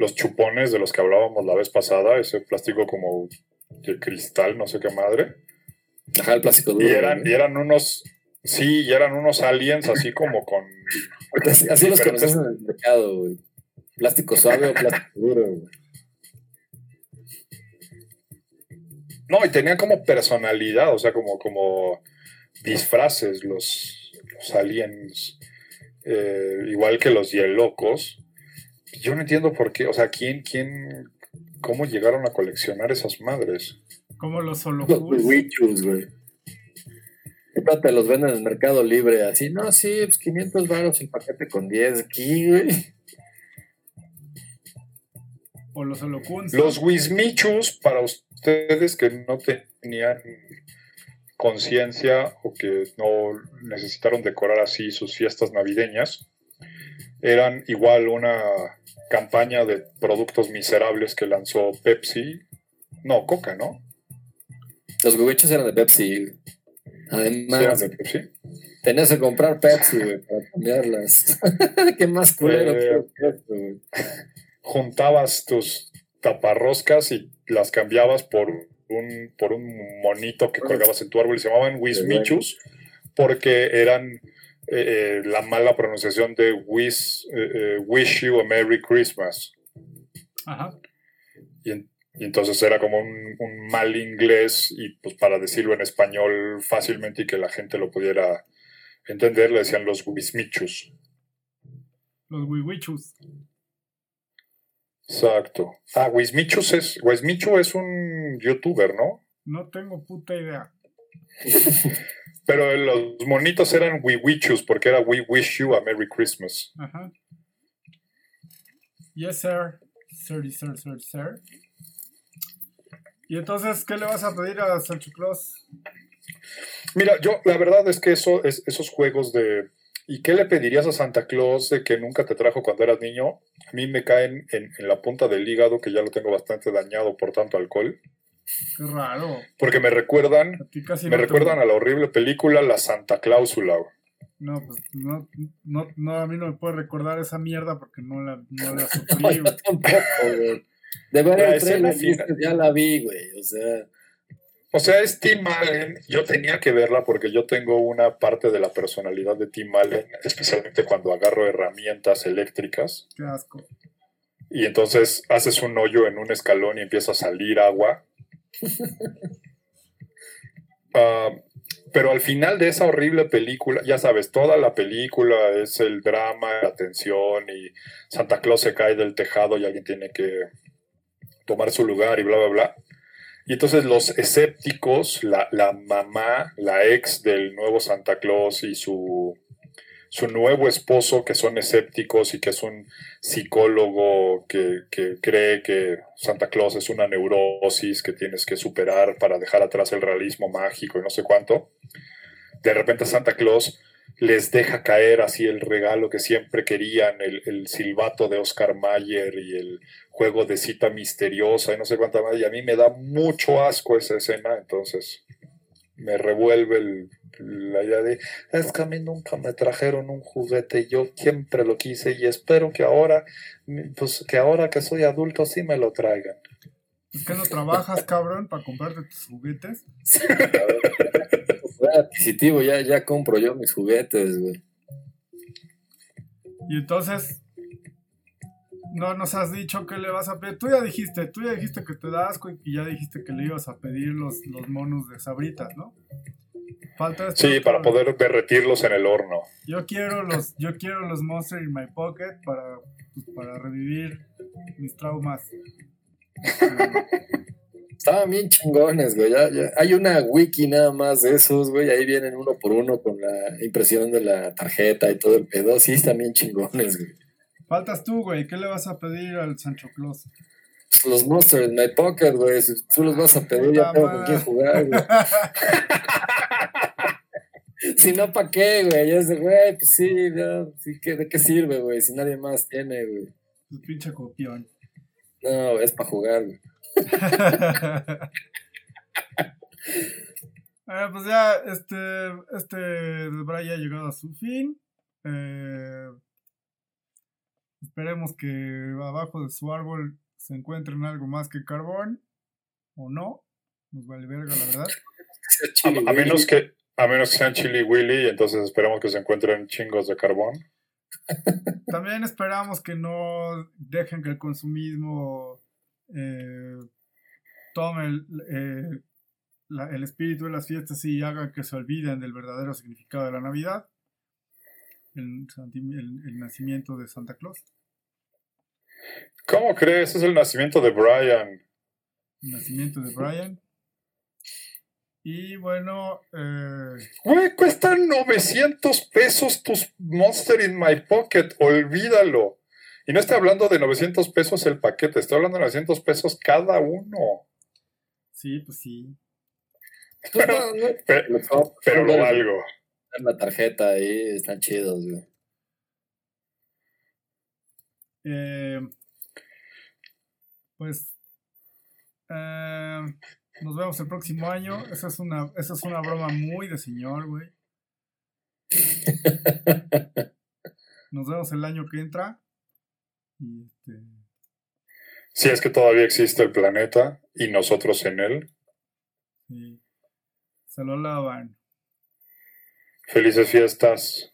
Speaker 2: los chupones de los que hablábamos la vez pasada, ese plástico como de cristal, no sé qué madre.
Speaker 4: Ajá, el plástico duro.
Speaker 2: Y eran,
Speaker 4: ¿no?
Speaker 2: y eran unos, sí, y eran unos aliens así como con
Speaker 4: así, así los conoces en el mercado, güey. Plástico suave o plástico duro, güey.
Speaker 2: No, y tenían como personalidad, o sea, como, como disfraces los, los aliens, eh, igual que los hielocos. Yo no entiendo por qué, o sea, ¿quién, quién, cómo llegaron a coleccionar esas madres?
Speaker 3: Como los
Speaker 4: Los
Speaker 3: Solofoods.
Speaker 4: Wichus, güey. Te los venden en el mercado libre, así, no, sí, pues 500 baros el paquete con 10 aquí, güey.
Speaker 3: O los Holocuns.
Speaker 2: Los Wismichus, para ustedes que no tenían conciencia o que no necesitaron decorar así sus fiestas navideñas, eran igual una campaña de productos miserables que lanzó Pepsi. No, Coca, ¿no?
Speaker 4: Los Wichus eran de Pepsi.
Speaker 2: Sí, eran
Speaker 4: Además,
Speaker 2: de Pepsi.
Speaker 4: tenías que comprar Pepsi, güey, para cambiarlas. Qué más culero
Speaker 2: Eh,
Speaker 4: que esto, güey.
Speaker 2: Juntabas tus taparroscas y las cambiabas por un, por un monito que colgabas en tu árbol y se llamaban Wismichus porque eran eh, eh, la mala pronunciación de Wish, eh, eh, Wish You a Merry Christmas.
Speaker 3: Ajá.
Speaker 2: Y, en- y entonces era como un, un mal inglés y pues para decirlo en español fácilmente y que la gente lo pudiera entender, le decían los Wismichus.
Speaker 3: Los Wiwichus.
Speaker 2: Exacto. Ah, Wismichus es, Wismichu es un youtuber, ¿no?
Speaker 3: No tengo puta idea.
Speaker 2: Pero los monitos eran Wiwichus porque era We Wish You a Merry Christmas.
Speaker 3: Ajá. Yes, sir. Sir, sir, sir, sir. Y entonces, ¿qué le vas a pedir a Santa Claus?
Speaker 2: Mira, yo la verdad es que eso, es, esos juegos de... ¿Y qué le pedirías a Santa Claus de que nunca te trajo cuando eras niño? A mí me caen en, en la punta del hígado, que ya lo tengo bastante dañado por tanto alcohol,
Speaker 3: Qué raro.
Speaker 2: porque me recuerdan, me
Speaker 3: no
Speaker 2: recuerdan a la horrible película La Santa Cláusula. güey.
Speaker 3: No, pues no, no, no, a mí no me puede recordar esa mierda porque no la, no la
Speaker 4: No,
Speaker 3: sufrí.
Speaker 4: yo
Speaker 3: güey.
Speaker 4: tampoco, güey. De ver
Speaker 2: La
Speaker 4: el trailer, ya la vi, güey. O sea,
Speaker 2: O sea, es Tim Allen. Yo tenía que verla porque yo tengo una parte de la personalidad de Tim Allen, especialmente cuando agarro herramientas eléctricas.
Speaker 3: Qué asco.
Speaker 2: Y entonces haces un hoyo en un escalón y empieza a salir agua. Ah, pero al final de esa horrible película, ya sabes, toda la película es el drama, la tensión y Santa Claus se cae del tejado y alguien tiene que tomar su lugar y bla, bla, bla. Y entonces los escépticos, la, la mamá, la ex del nuevo Santa Claus y su, su nuevo esposo, que son escépticos y que es un psicólogo que, que cree que Santa Claus es una neurosis que tienes que superar para dejar atrás el realismo mágico y no sé cuánto. De repente Santa Claus les deja caer así el regalo que siempre querían, el, el silbato de Oscar Mayer y el juego de cita misteriosa y no sé cuánta más. Y a mí me da mucho asco esa escena, entonces me revuelve el- la idea de, es que a mí nunca me trajeron un juguete, yo siempre lo quise y espero que ahora, pues que ahora que soy adulto sí me lo traigan.
Speaker 3: ¿Por qué no trabajas, cabrón, para comprarte tus juguetes?
Speaker 4: Fue adquisitivo, ya, ya compro yo mis juguetes, güey.
Speaker 3: Y entonces, no nos has dicho qué le vas a pedir. Tú ya dijiste, tú ya dijiste que te da asco y que ya dijiste que le ibas a pedir los, los monos de sabritas, ¿no? Falta esto.
Speaker 2: Sí, para poder derretirlos en el horno.
Speaker 3: Yo quiero los, yo quiero los Monster in My Pocket para, pues, para revivir mis traumas.
Speaker 4: Estaban bien chingones, güey. Ya, ya. Hay una wiki nada más de esos, güey. Ahí vienen uno por uno con la impresión de la tarjeta y todo el pedo. Sí, están bien chingones, güey.
Speaker 3: Faltas tú, güey. ¿Qué le vas a pedir al Sancho Claus?
Speaker 4: Los Monsters My Pocket, güey. Si tú los vas a pedir, ya tengo con quién jugar, güey. Si no, ¿para qué, güey? Ya es de, güey, pues sí, ya, sí, ¿qué- ¿de qué sirve, güey? Si nadie más tiene, güey.
Speaker 3: Tu pinche copión.
Speaker 4: No, es para jugar, güey.
Speaker 3: Bueno, pues ya este, este desbray ha llegado a su fin. Eh, esperemos que abajo de su árbol se encuentren algo más que carbón. O no. Nos vale verga, la verdad.
Speaker 2: A, a menos que a menos que sean Chili Willy, entonces esperamos que se encuentren chingos de carbón.
Speaker 3: También esperamos que no dejen que el consumismo eh, tome el, eh, la- el espíritu de las fiestas y hagan que se olviden del verdadero significado de la Navidad. El, el- el nacimiento de Santa Claus.
Speaker 2: ¿Cómo crees? Es el nacimiento de Brian.
Speaker 3: El nacimiento de Brian. Y bueno, eh,
Speaker 2: Güey, cuestan 900 pesos tus Monster in My Pocket. Olvídalo. Y no estoy hablando de 900 pesos el paquete, estoy hablando de 900 pesos cada uno.
Speaker 3: sí, pues sí.
Speaker 4: Pues
Speaker 2: Pero,
Speaker 4: compro,
Speaker 2: pero lo valgo.
Speaker 4: La tarjeta ahí, están chidos, güey.
Speaker 3: Eh, pues eh, nos vemos el próximo año. Esa es una, esa es una broma muy de señor, güey. Nos vemos el año que entra. Y este,
Speaker 2: Si es que todavía existe el planeta y nosotros en él.
Speaker 3: sí, se lo lavan.
Speaker 2: Felices fiestas.